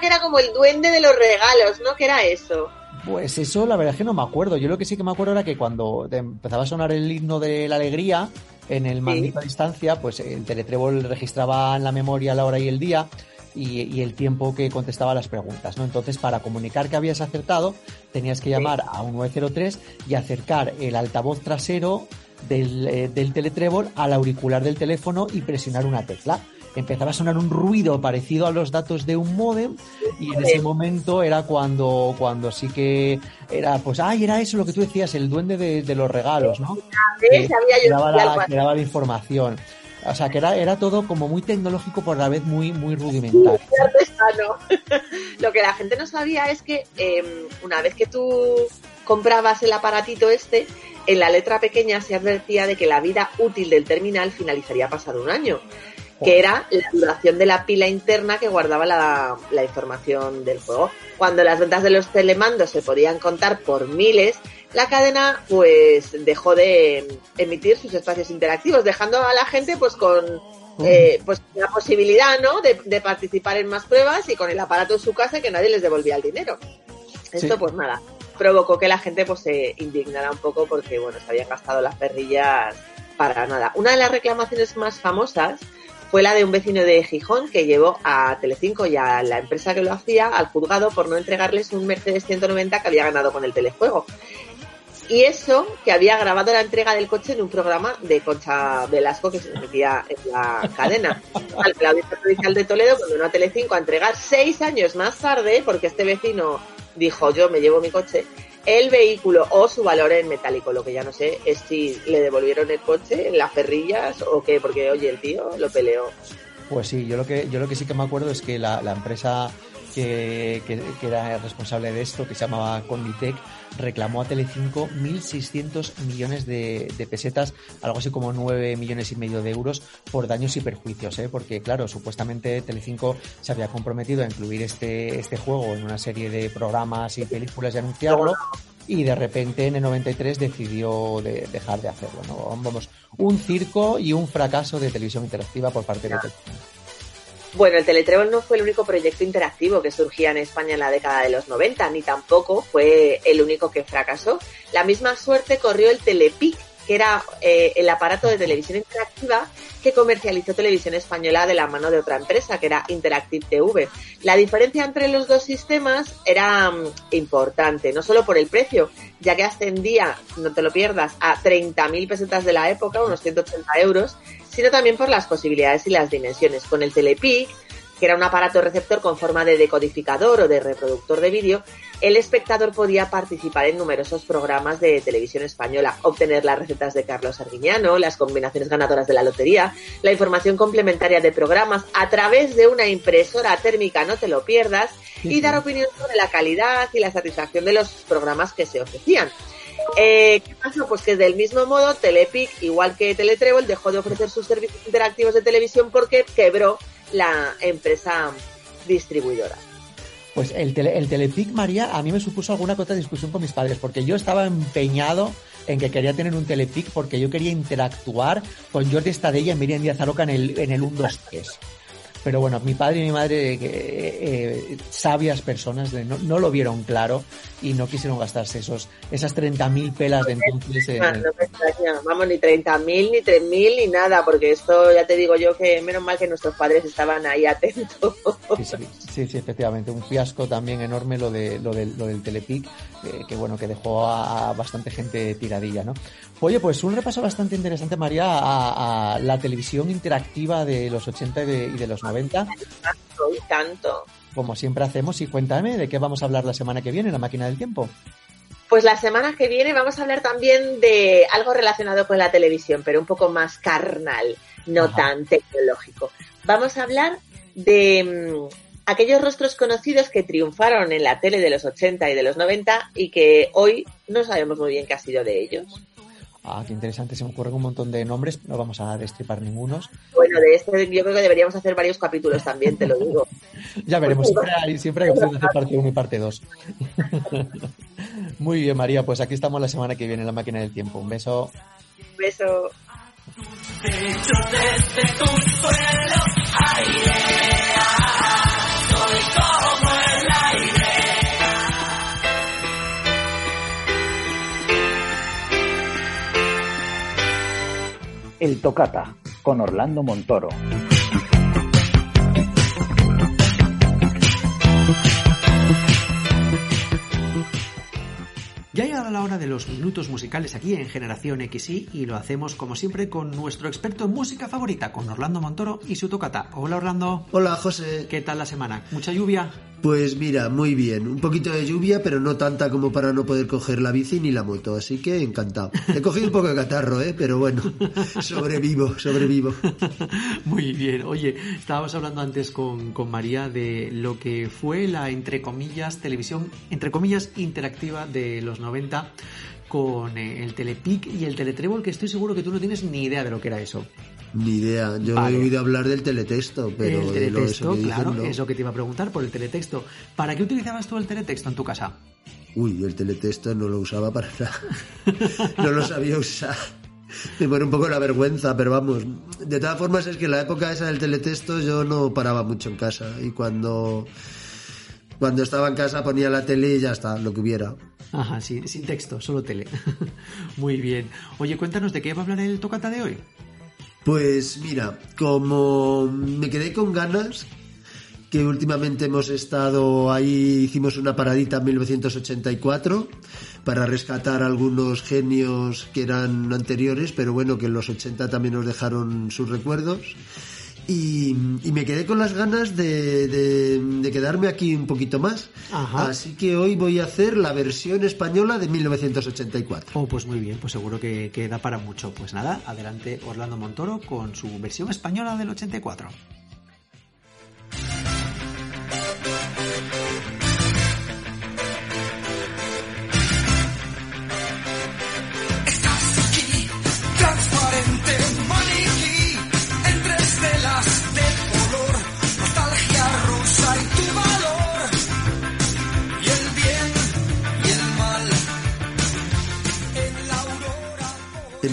Que era como el duende de los regalos, ¿no? Que era eso. Pues eso, la verdad es que no me acuerdo. Yo lo que sí que me acuerdo era que cuando empezaba a sonar el himno de la alegría en el mandito a distancia, pues el teletrébol registraba en la memoria la hora y el día y, y, el tiempo que contestaba las preguntas, ¿no? Entonces, para comunicar que habías acertado, tenías que llamar a un 903 y acercar el altavoz trasero del, eh, del teletrébol al auricular del teléfono y presionar una tecla empezaba a sonar un ruido parecido a los datos de un modem y en ese momento era cuando, cuando sí que era, pues, ay, era eso lo que tú decías, el duende de, de los regalos, ¿no? Que, que, daba la, que daba la información. O sea, que era, era todo como muy tecnológico, por la vez muy, muy rudimentario. [laughs] Lo que la gente no sabía es que eh, una vez que tú comprabas el aparatito este, en la letra pequeña se advertía de que la vida útil del terminal finalizaría pasado un año que era la duración de la pila interna que guardaba la, la, información del juego. Cuando las ventas de los telemandos se podían contar por miles, la cadena pues dejó de emitir sus espacios interactivos, dejando a la gente pues con eh, pues la posibilidad ¿no? De, de, participar en más pruebas y con el aparato en su casa que nadie les devolvía el dinero. Esto sí. pues nada, provocó que la gente pues se indignara un poco porque bueno, se habían gastado las perrillas para nada. Una de las reclamaciones más famosas fue la de un vecino de Gijón que llevó a Telecinco y a la empresa que lo hacía al juzgado por no entregarles un Mercedes 190 que había ganado con el telejuego. Y eso que había grabado la entrega del coche en un programa de Concha Velasco que se emitía en la cadena. [laughs] Al la Audiencia Provincial de Toledo condenó a Telecinco a entregar seis años más tarde, porque este vecino dijo yo me llevo mi coche, el vehículo o su valor en metálico. Lo que ya no sé es si le devolvieron el coche en las ferrillas o qué, porque oye, el tío lo peleó. Pues sí, yo lo que, yo lo que sí que me acuerdo es que la, la empresa que, que, que, era responsable de esto, que se llamaba Conditec, reclamó a Telecinco 1.600 millones de, de, pesetas, algo así como 9 millones y medio de euros por daños y perjuicios, ¿eh? porque claro, supuestamente Telecinco se había comprometido a incluir este, este juego en una serie de programas y películas y anunciarlo. Y de repente en el 93 decidió de dejar de hacerlo. ¿no? Vamos, un circo y un fracaso de televisión interactiva por parte de Telecinco. Bueno, el Teletrébol no fue el único proyecto interactivo que surgía en España en la década de los 90, ni tampoco fue el único que fracasó. La misma suerte corrió el Telepic, que era eh, el aparato de televisión interactiva que comercializó Televisión Española de la mano de otra empresa, que era Interactive TV. La diferencia entre los dos sistemas era um, importante, no solo por el precio, ya que ascendía, no te lo pierdas, a 30.000 pesetas de la época, unos 180 euros, sino también por las posibilidades y las dimensiones. Con el Telepic, que era un aparato receptor con forma de decodificador o de reproductor de vídeo, el espectador podía participar en numerosos programas de televisión española, obtener las recetas de Carlos Arguiñano, las combinaciones ganadoras de la lotería, la información complementaria de programas a través de una impresora térmica, no te lo pierdas, y dar opinión sobre la calidad y la satisfacción de los programas que se ofrecían. Eh, ¿Qué pasó? Pues que del mismo modo Telepic, igual que Teletrébol, dejó de ofrecer sus servicios interactivos de televisión porque quebró la empresa distribuidora. Pues el Telepic, María, a mí me supuso alguna otra discusión con mis padres, porque yo estaba empeñado en que quería tener un Telepic porque yo quería interactuar con Jordi Estadella y Miriam Díaz Aroca en el, en el 1, 2, 3. Pero bueno, mi padre y mi madre, eh, eh, sabias personas, no, no, lo vieron claro y no quisieron gastarse esos esas 30.000 pelas de entonces. Eh, no, no me extraña, vamos, ni 30.000, ni 3.000, ni nada, porque esto ya te digo yo que menos mal que nuestros padres estaban ahí atentos. Sí, sí, sí, sí efectivamente, un fiasco también enorme lo, de, lo, del, lo del Telepic, eh, que bueno, que dejó a, a, bastante gente tiradilla, ¿no? Oye, pues un repaso bastante interesante, María, a, a la televisión interactiva de los 80 y de, y de los 90 90. Y tanto. Como siempre hacemos, y cuéntame de qué vamos a hablar la semana que viene en la máquina del tiempo. Pues la semana que viene vamos a hablar también de algo relacionado con la televisión, pero un poco más carnal, no Ajá. tan tecnológico. Vamos a hablar de mmm, aquellos rostros conocidos que triunfaron en la tele de los 80 y de los 90 y que hoy no sabemos muy bien qué ha sido de ellos. Ah, qué interesante, se me ocurren un montón de nombres, no vamos a destripar ningunos. Bueno, de este yo creo que deberíamos hacer varios capítulos también, te lo digo. ya veremos, siempre hay, siempre hay opción de hacer parte 1 y parte 2. Muy bien, María, pues aquí estamos la semana que viene en la máquina del tiempo. Un beso. Un beso. El El Tocata, con Orlando Montoro. Ya ha llegado la hora de los minutos musicales aquí en Generación XY y lo hacemos como siempre con nuestro experto en música favorita, con Orlando Montoro y su tocata. Hola Orlando. Hola José. ¿Qué tal la semana? ¿Mucha lluvia? Pues mira, muy bien. Un poquito de lluvia, pero no tanta como para no poder coger la bici ni la moto. Así que encantado. He cogido un poco de catarro, ¿eh? Pero bueno, [laughs] sobrevivo, sobrevivo. [laughs] Muy bien. Oye, estábamos hablando antes con, con María de lo que fue la, entre comillas, televisión, entre comillas, interactiva de los 90 con eh, el Telepic y el Teletrébol, que estoy seguro que tú no tienes ni idea de lo que era eso. Ni idea. Yo he oído hablar del teletexto, pero el teletexto, eso que dicen, claro, no. eso que te iba a preguntar por el teletexto. ¿Para qué utilizabas tú el teletexto en tu casa? Uy, el teletexto no lo usaba para [laughs] nada. No lo sabía usar. Me pone un poco la vergüenza, pero vamos. De todas formas, es que en la época esa del teletexto yo no paraba mucho en casa. Y cuando, cuando estaba en casa ponía la tele y ya está, lo que hubiera. Ajá, sí, sin texto, solo tele. [laughs] Muy bien. Oye, cuéntanos de qué va a hablar el tocata de hoy. Pues mira, como me quedé con ganas, que últimamente hemos estado ahí, hicimos una paradita en 1984 para rescatar algunos genios que eran anteriores, pero bueno, que en los 80 también nos dejaron sus recuerdos. Y, y me quedé con las ganas de, de- de quedarme aquí un poquito más. Ajá. Así que hoy voy a hacer la versión española de 1984. Oh, pues muy bien, pues seguro que, que da para mucho. Pues nada, adelante Orlando Montoro con su versión española del 84.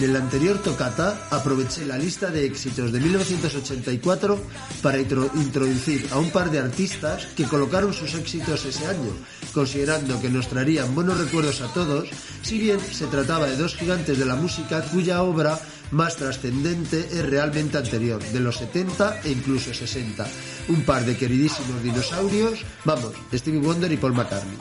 En el anterior tocata aproveché la lista de éxitos de 1984 para intro- introducir a un par de artistas que colocaron sus éxitos ese año, considerando que nos traerían buenos recuerdos a todos, si bien se trataba de dos gigantes de la música cuya obra más trascendente es realmente anterior, de los 70 e incluso 60. Un par de queridísimos dinosaurios, vamos, Stevie Wonder y Paul McCartney.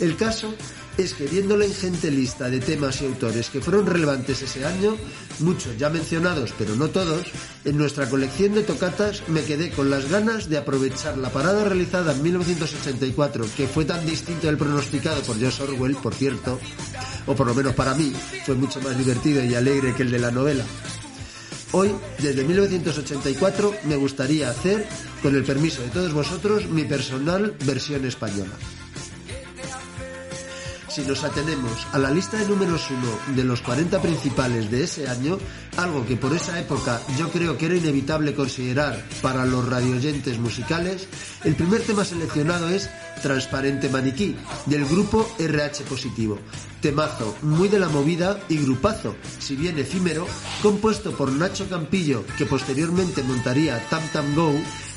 El caso es que viendo la ingente lista de temas y autores que fueron relevantes ese año, muchos ya mencionados pero no todos, en nuestra colección de tocatas me quedé con las ganas de aprovechar la parada realizada en 1984, que fue tan distinto del pronosticado por George Orwell, por cierto, o por lo menos para mí, fue mucho más divertido y alegre que el de la novela. Hoy, desde 1984, me gustaría hacer, con el permiso de todos vosotros, mi personal versión española. Si nos atenemos a la lista de números uno de los 40 principales de ese año, algo que por esa época yo creo que era inevitable considerar para los radioyentes musicales, el primer tema seleccionado es Transparente Maniquí, del grupo RH Positivo. Temazo muy de la movida y grupazo, si bien efímero, compuesto por Nacho Campillo, que posteriormente montaría Tam Tam Go,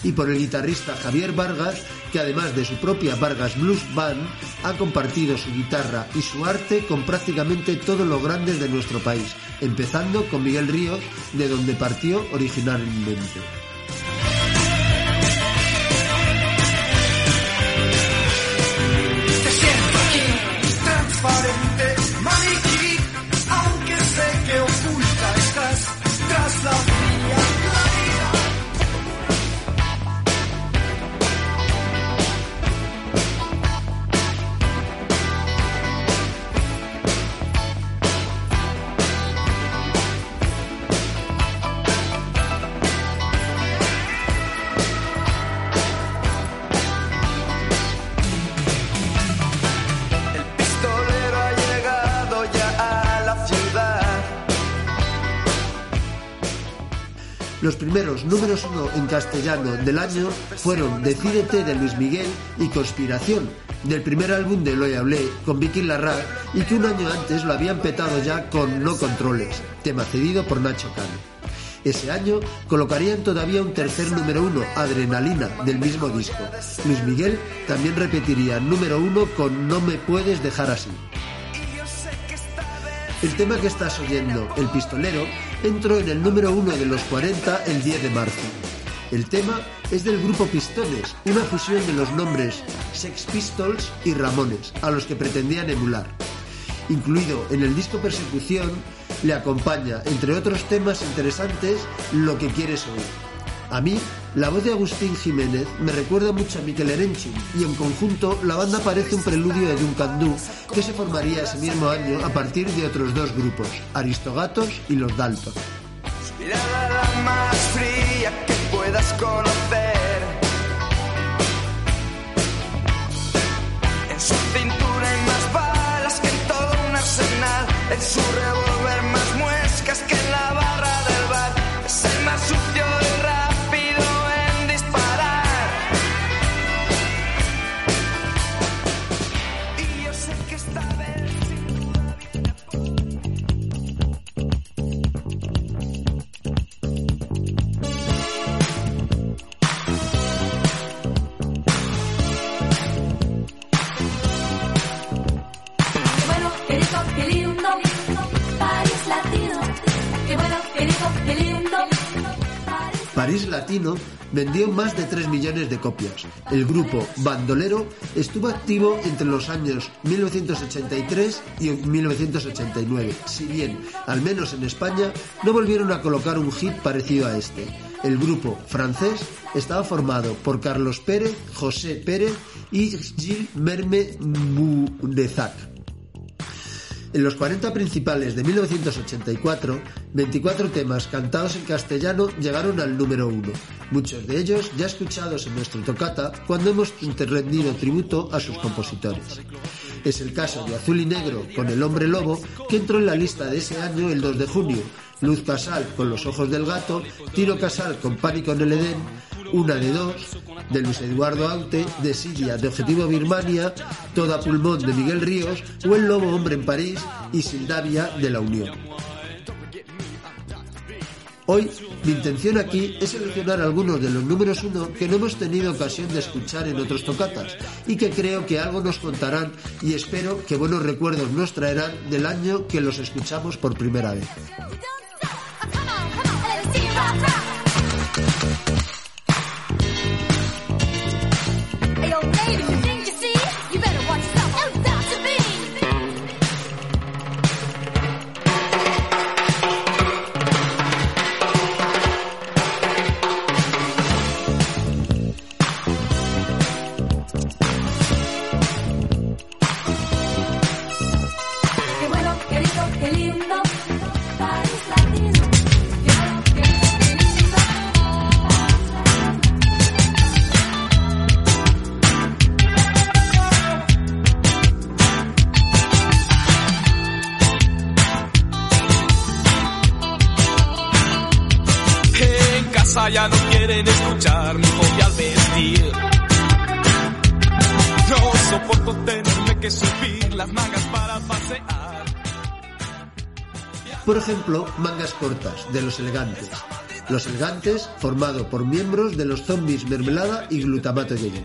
y por el guitarrista Javier Vargas, que además de su propia Vargas Blues Band, ha compartido su guitarra y su arte con prácticamente todos los grandes de nuestro país, empezando con Miguel Ríos, de donde partió originalmente. Los primeros números uno en castellano del año fueron Decídete de Luis Miguel y Conspiración, del primer álbum de Lo Hablé con Vicky Larraz y que un año antes lo habían petado ya con No Controles, tema cedido por Nacho Cano. Ese año colocarían todavía un tercer número uno, Adrenalina, del mismo disco. Luis Miguel también repetiría número uno con No me puedes dejar así. El tema que estás oyendo, El Pistolero, entró en el número uno de los 40 el 10 de marzo. El tema es del grupo Pistones, una fusión de los nombres Sex Pistols y Ramones, a los que pretendían emular. Incluido en el disco Persecución, le acompaña, entre otros temas interesantes, Lo que quieres oír. A mí, la voz de Agustín Jiménez me recuerda mucho a Miquel Erenchun y en conjunto la banda parece un preludio de Duncan Du que se formaría ese mismo año a partir de otros dos grupos, Aristogatos y Los Dalton. La más fría que puedas conocer. En su cintura hay más balas que en todo un arsenal. En su revólver más muescas que París Latino vendió más de 3 millones de copias. El grupo Bandolero estuvo activo entre los años 1983 y 1989, si bien, al menos en España, no volvieron a colocar un hit parecido a este. El grupo francés estaba formado por Carlos Pérez, José Pérez y Gilles Merme Moudezac. En los 40 principales de 1984, 24 temas cantados en castellano llegaron al número uno, muchos de ellos ya escuchados en nuestro tocata cuando hemos rendido tributo a sus compositores. Es el caso de Azul y Negro con El Hombre Lobo, que entró en la lista de ese año el 2 de junio, Luz Casal con Los Ojos del Gato, Tiro Casal con Pánico en el Edén, Una de Dos, de Luis Eduardo Aute, de Siria, de Objetivo Birmania, Toda Pulmón de Miguel Ríos, o El Lobo Hombre en París y Sildavia de la Unión. Hoy, mi intención aquí es seleccionar algunos de los números uno que no hemos tenido ocasión de escuchar en otros tocatas y que creo que algo nos contarán y espero que buenos recuerdos nos traerán del año que los escuchamos por primera vez. Hey, yo, Por ejemplo, mangas cortas de Los Elegantes. Los Elegantes, formado por miembros de los zombies mermelada y glutamato yoyo.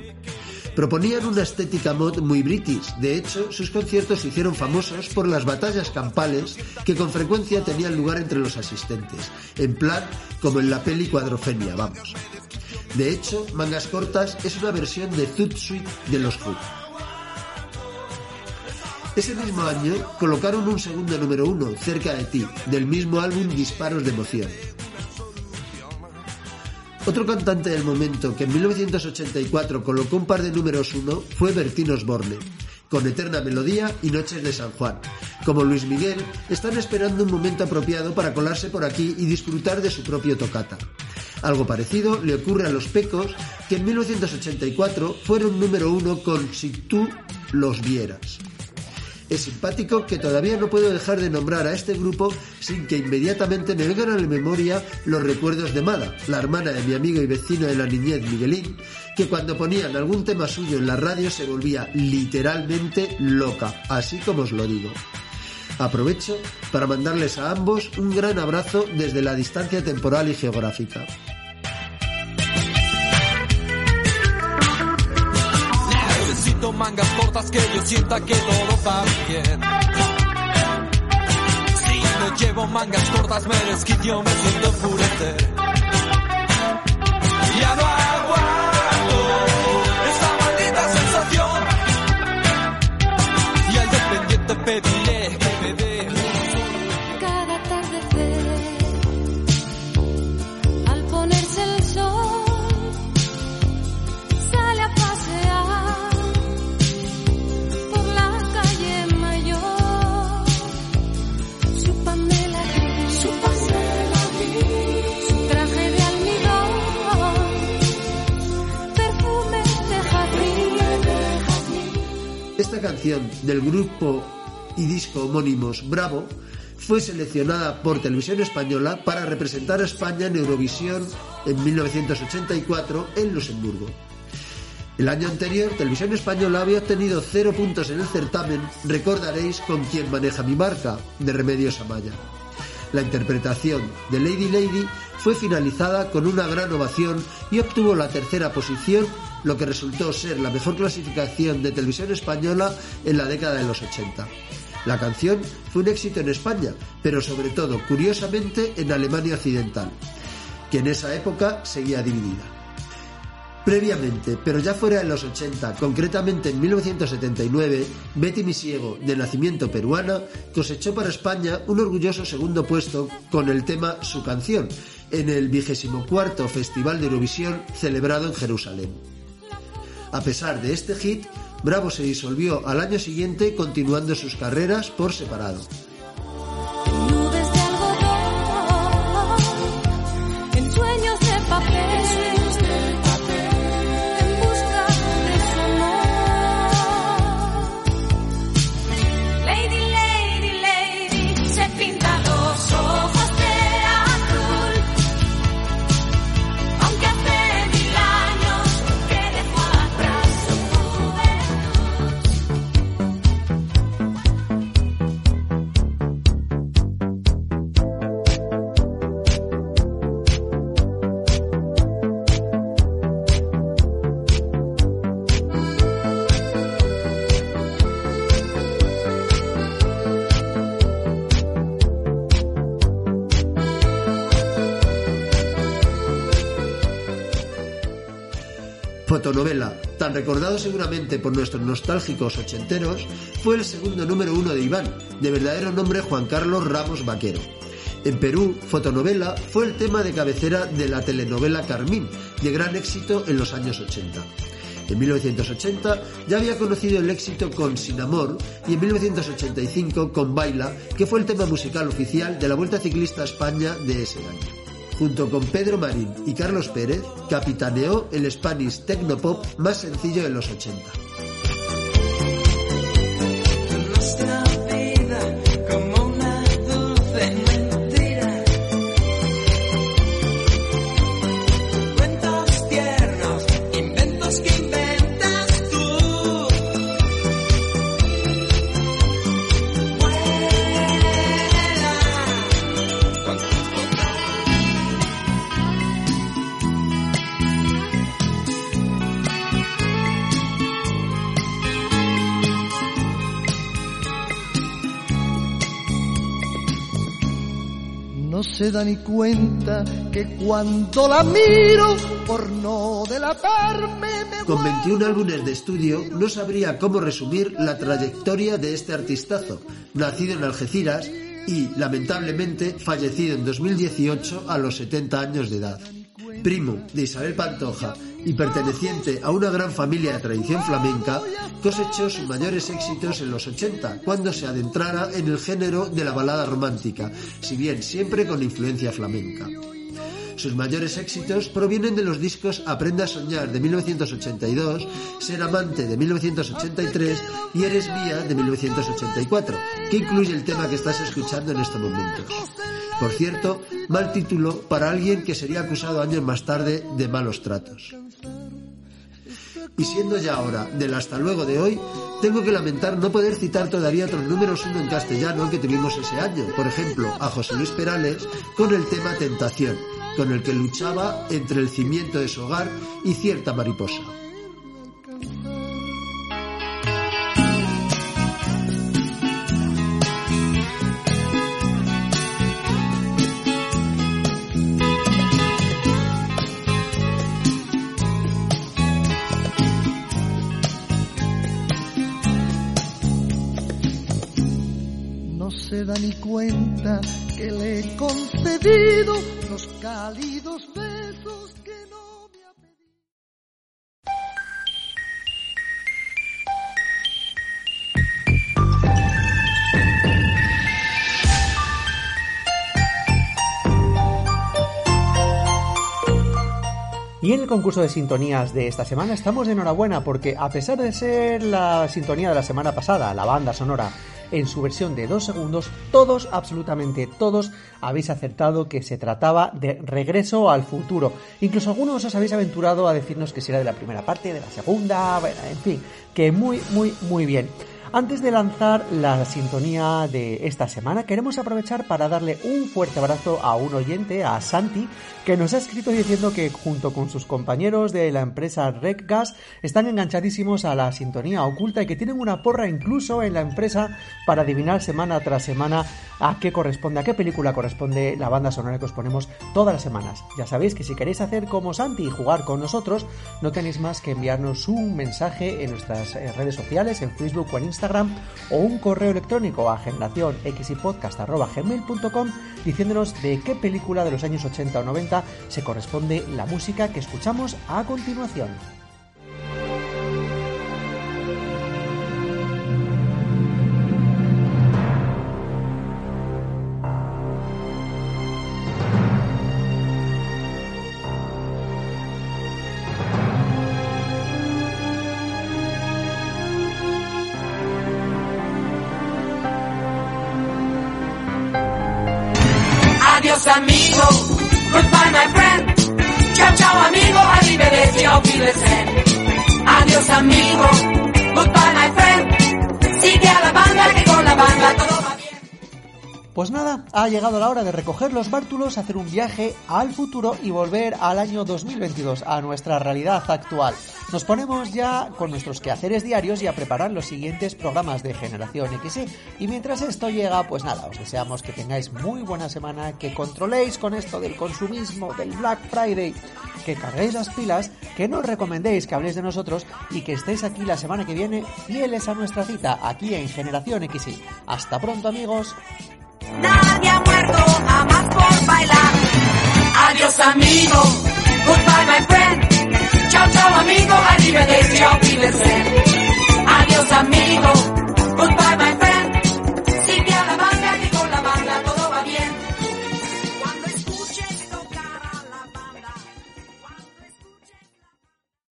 Proponían una estética mod muy british. De hecho, sus conciertos se hicieron famosos por las batallas campales que con frecuencia tenían lugar entre los asistentes. En plan, como en la peli Cuadrofenia, vamos. De hecho, Mangas Cortas es una versión de Zoot Suite de los Who. Ese mismo año colocaron un segundo número uno, Cerca de ti, del mismo álbum Disparos de Emoción. Otro cantante del momento que en 1984 colocó un par de números uno fue Bertín Osborne, con Eterna Melodía y Noches de San Juan. Como Luis Miguel, están esperando un momento apropiado para colarse por aquí y disfrutar de su propio tocata. Algo parecido le ocurre a Los Pecos, que en 1984 fueron número uno con Si tú los vieras. Es simpático que todavía no puedo dejar de nombrar a este grupo sin que inmediatamente me vengan a la memoria los recuerdos de Mada, la hermana de mi amigo y vecino de la niñez Miguelín, que cuando ponían algún tema suyo en la radio se volvía literalmente loca, así como os lo digo. Aprovecho para mandarles a ambos un gran abrazo desde la distancia temporal y geográfica. Mangas cortas que yo sienta que todo va bien. Si no llevo mangas cortas me desquicio, me siento enfurecer. Ya no aguanto esa maldita sensación. Y al dependiente pediré del grupo y disco homónimos Bravo fue seleccionada por Televisión Española para representar a España en Eurovisión en 1984 en Luxemburgo. El año anterior, Televisión Española había obtenido cero puntos en el certamen, recordaréis con quien maneja mi marca, de Remedios Amaya. La interpretación de Lady Lady fue finalizada con una gran ovación y obtuvo la tercera posición, lo que resultó ser la mejor clasificación de televisión española en la década de los 80. La canción fue un éxito en España, pero sobre todo, curiosamente, en Alemania Occidental, que en esa época seguía dividida. Previamente, pero ya fuera de los 80, concretamente en 1979, Betty Misiego, de nacimiento peruana, cosechó para España un orgulloso segundo puesto con el tema Su canción, en el 24 Festival de Eurovisión celebrado en Jerusalén. A pesar de este hit, Bravo se disolvió al año siguiente continuando sus carreras por separado. Fotonovela, tan recordado seguramente por nuestros nostálgicos ochenteros, fue el segundo número uno de Iván, de verdadero nombre Juan Carlos Ramos Vaquero. En Perú, Fotonovela fue el tema de cabecera de la telenovela Carmín, de gran éxito en los años 80. En 1980 ya había conocido el éxito con Sin Amor y en 1985 con Baila, que fue el tema musical oficial de la Vuelta Ciclista a España de ese año. Junto con Pedro Marín y Carlos Pérez, capitaneó el Spanish Tecnopop más sencillo de los 80. Se da ni cuenta que cuando la miro, por no delatarme, me Con 21 álbumes de estudio, no sabría cómo resumir la trayectoria de este artistazo, nacido en Algeciras y, lamentablemente, fallecido en 2018 a los 70 años de edad. Primo de Isabel Pantoja y perteneciente a una gran familia de tradición flamenca, cosechó sus mayores éxitos en los 80, cuando se adentrara en el género de la balada romántica, si bien siempre con influencia flamenca. Sus mayores éxitos provienen de los discos Aprenda a soñar de 1982, Ser amante de 1983 y Eres mía de 1984, que incluye el tema que estás escuchando en estos momentos. Por cierto, mal título para alguien que sería acusado años más tarde de malos tratos. Y siendo ya ahora del hasta luego de hoy, tengo que lamentar no poder citar todavía otros números uno en castellano que tuvimos ese año. Por ejemplo, a José Luis Perales con el tema Tentación, con el que luchaba entre el cimiento de su hogar y cierta mariposa. Da ni cuenta que le he concedido los cálidos besos que no me ha pedido. Y en el concurso de sintonías de esta semana estamos de enhorabuena porque a pesar de ser la sintonía de la semana pasada, la banda sonora en su versión de dos segundos, todos, absolutamente todos, habéis acertado que se trataba de Regreso al futuro. Incluso algunos os habéis aventurado a decirnos que si era de la primera parte, de la segunda, en fin, que muy, muy, muy bien. Antes de lanzar la sintonía de esta semana, queremos aprovechar para darle un fuerte abrazo a un oyente, a Santi, que nos ha escrito diciendo que junto con sus compañeros de la empresa RecGas están enganchadísimos a la sintonía oculta y que tienen una porra incluso en la empresa para adivinar semana tras semana a qué corresponde, a qué película corresponde la banda sonora que os ponemos todas las semanas. Ya sabéis que si queréis hacer como Santi y jugar con nosotros, no tenéis más que enviarnos un mensaje en nuestras eh, redes sociales, en Facebook o en Instagram, o un correo electrónico a generacionxypodcast.gmail.com diciéndonos de qué película de los años 80 o 90 se corresponde la música que escuchamos a continuación. Ha llegado la hora de recoger los bártulos, hacer un viaje al futuro y volver al año 2022, a nuestra realidad actual. Nos ponemos ya con nuestros quehaceres diarios y a preparar los siguientes programas de Generación XY. Y mientras esto llega, pues nada, os deseamos que tengáis muy buena semana, que controléis con esto del consumismo, del Black Friday, que carguéis las pilas, que nos recomendéis que habléis de nosotros y que estéis aquí la semana que viene fieles a nuestra cita aquí en Generación XY. Hasta pronto amigos. Nadie ha muerto jamás por bailar. Adiós amigo, goodbye my friend. Chao chao amigo, arrivederci, auf. Adiós amigo,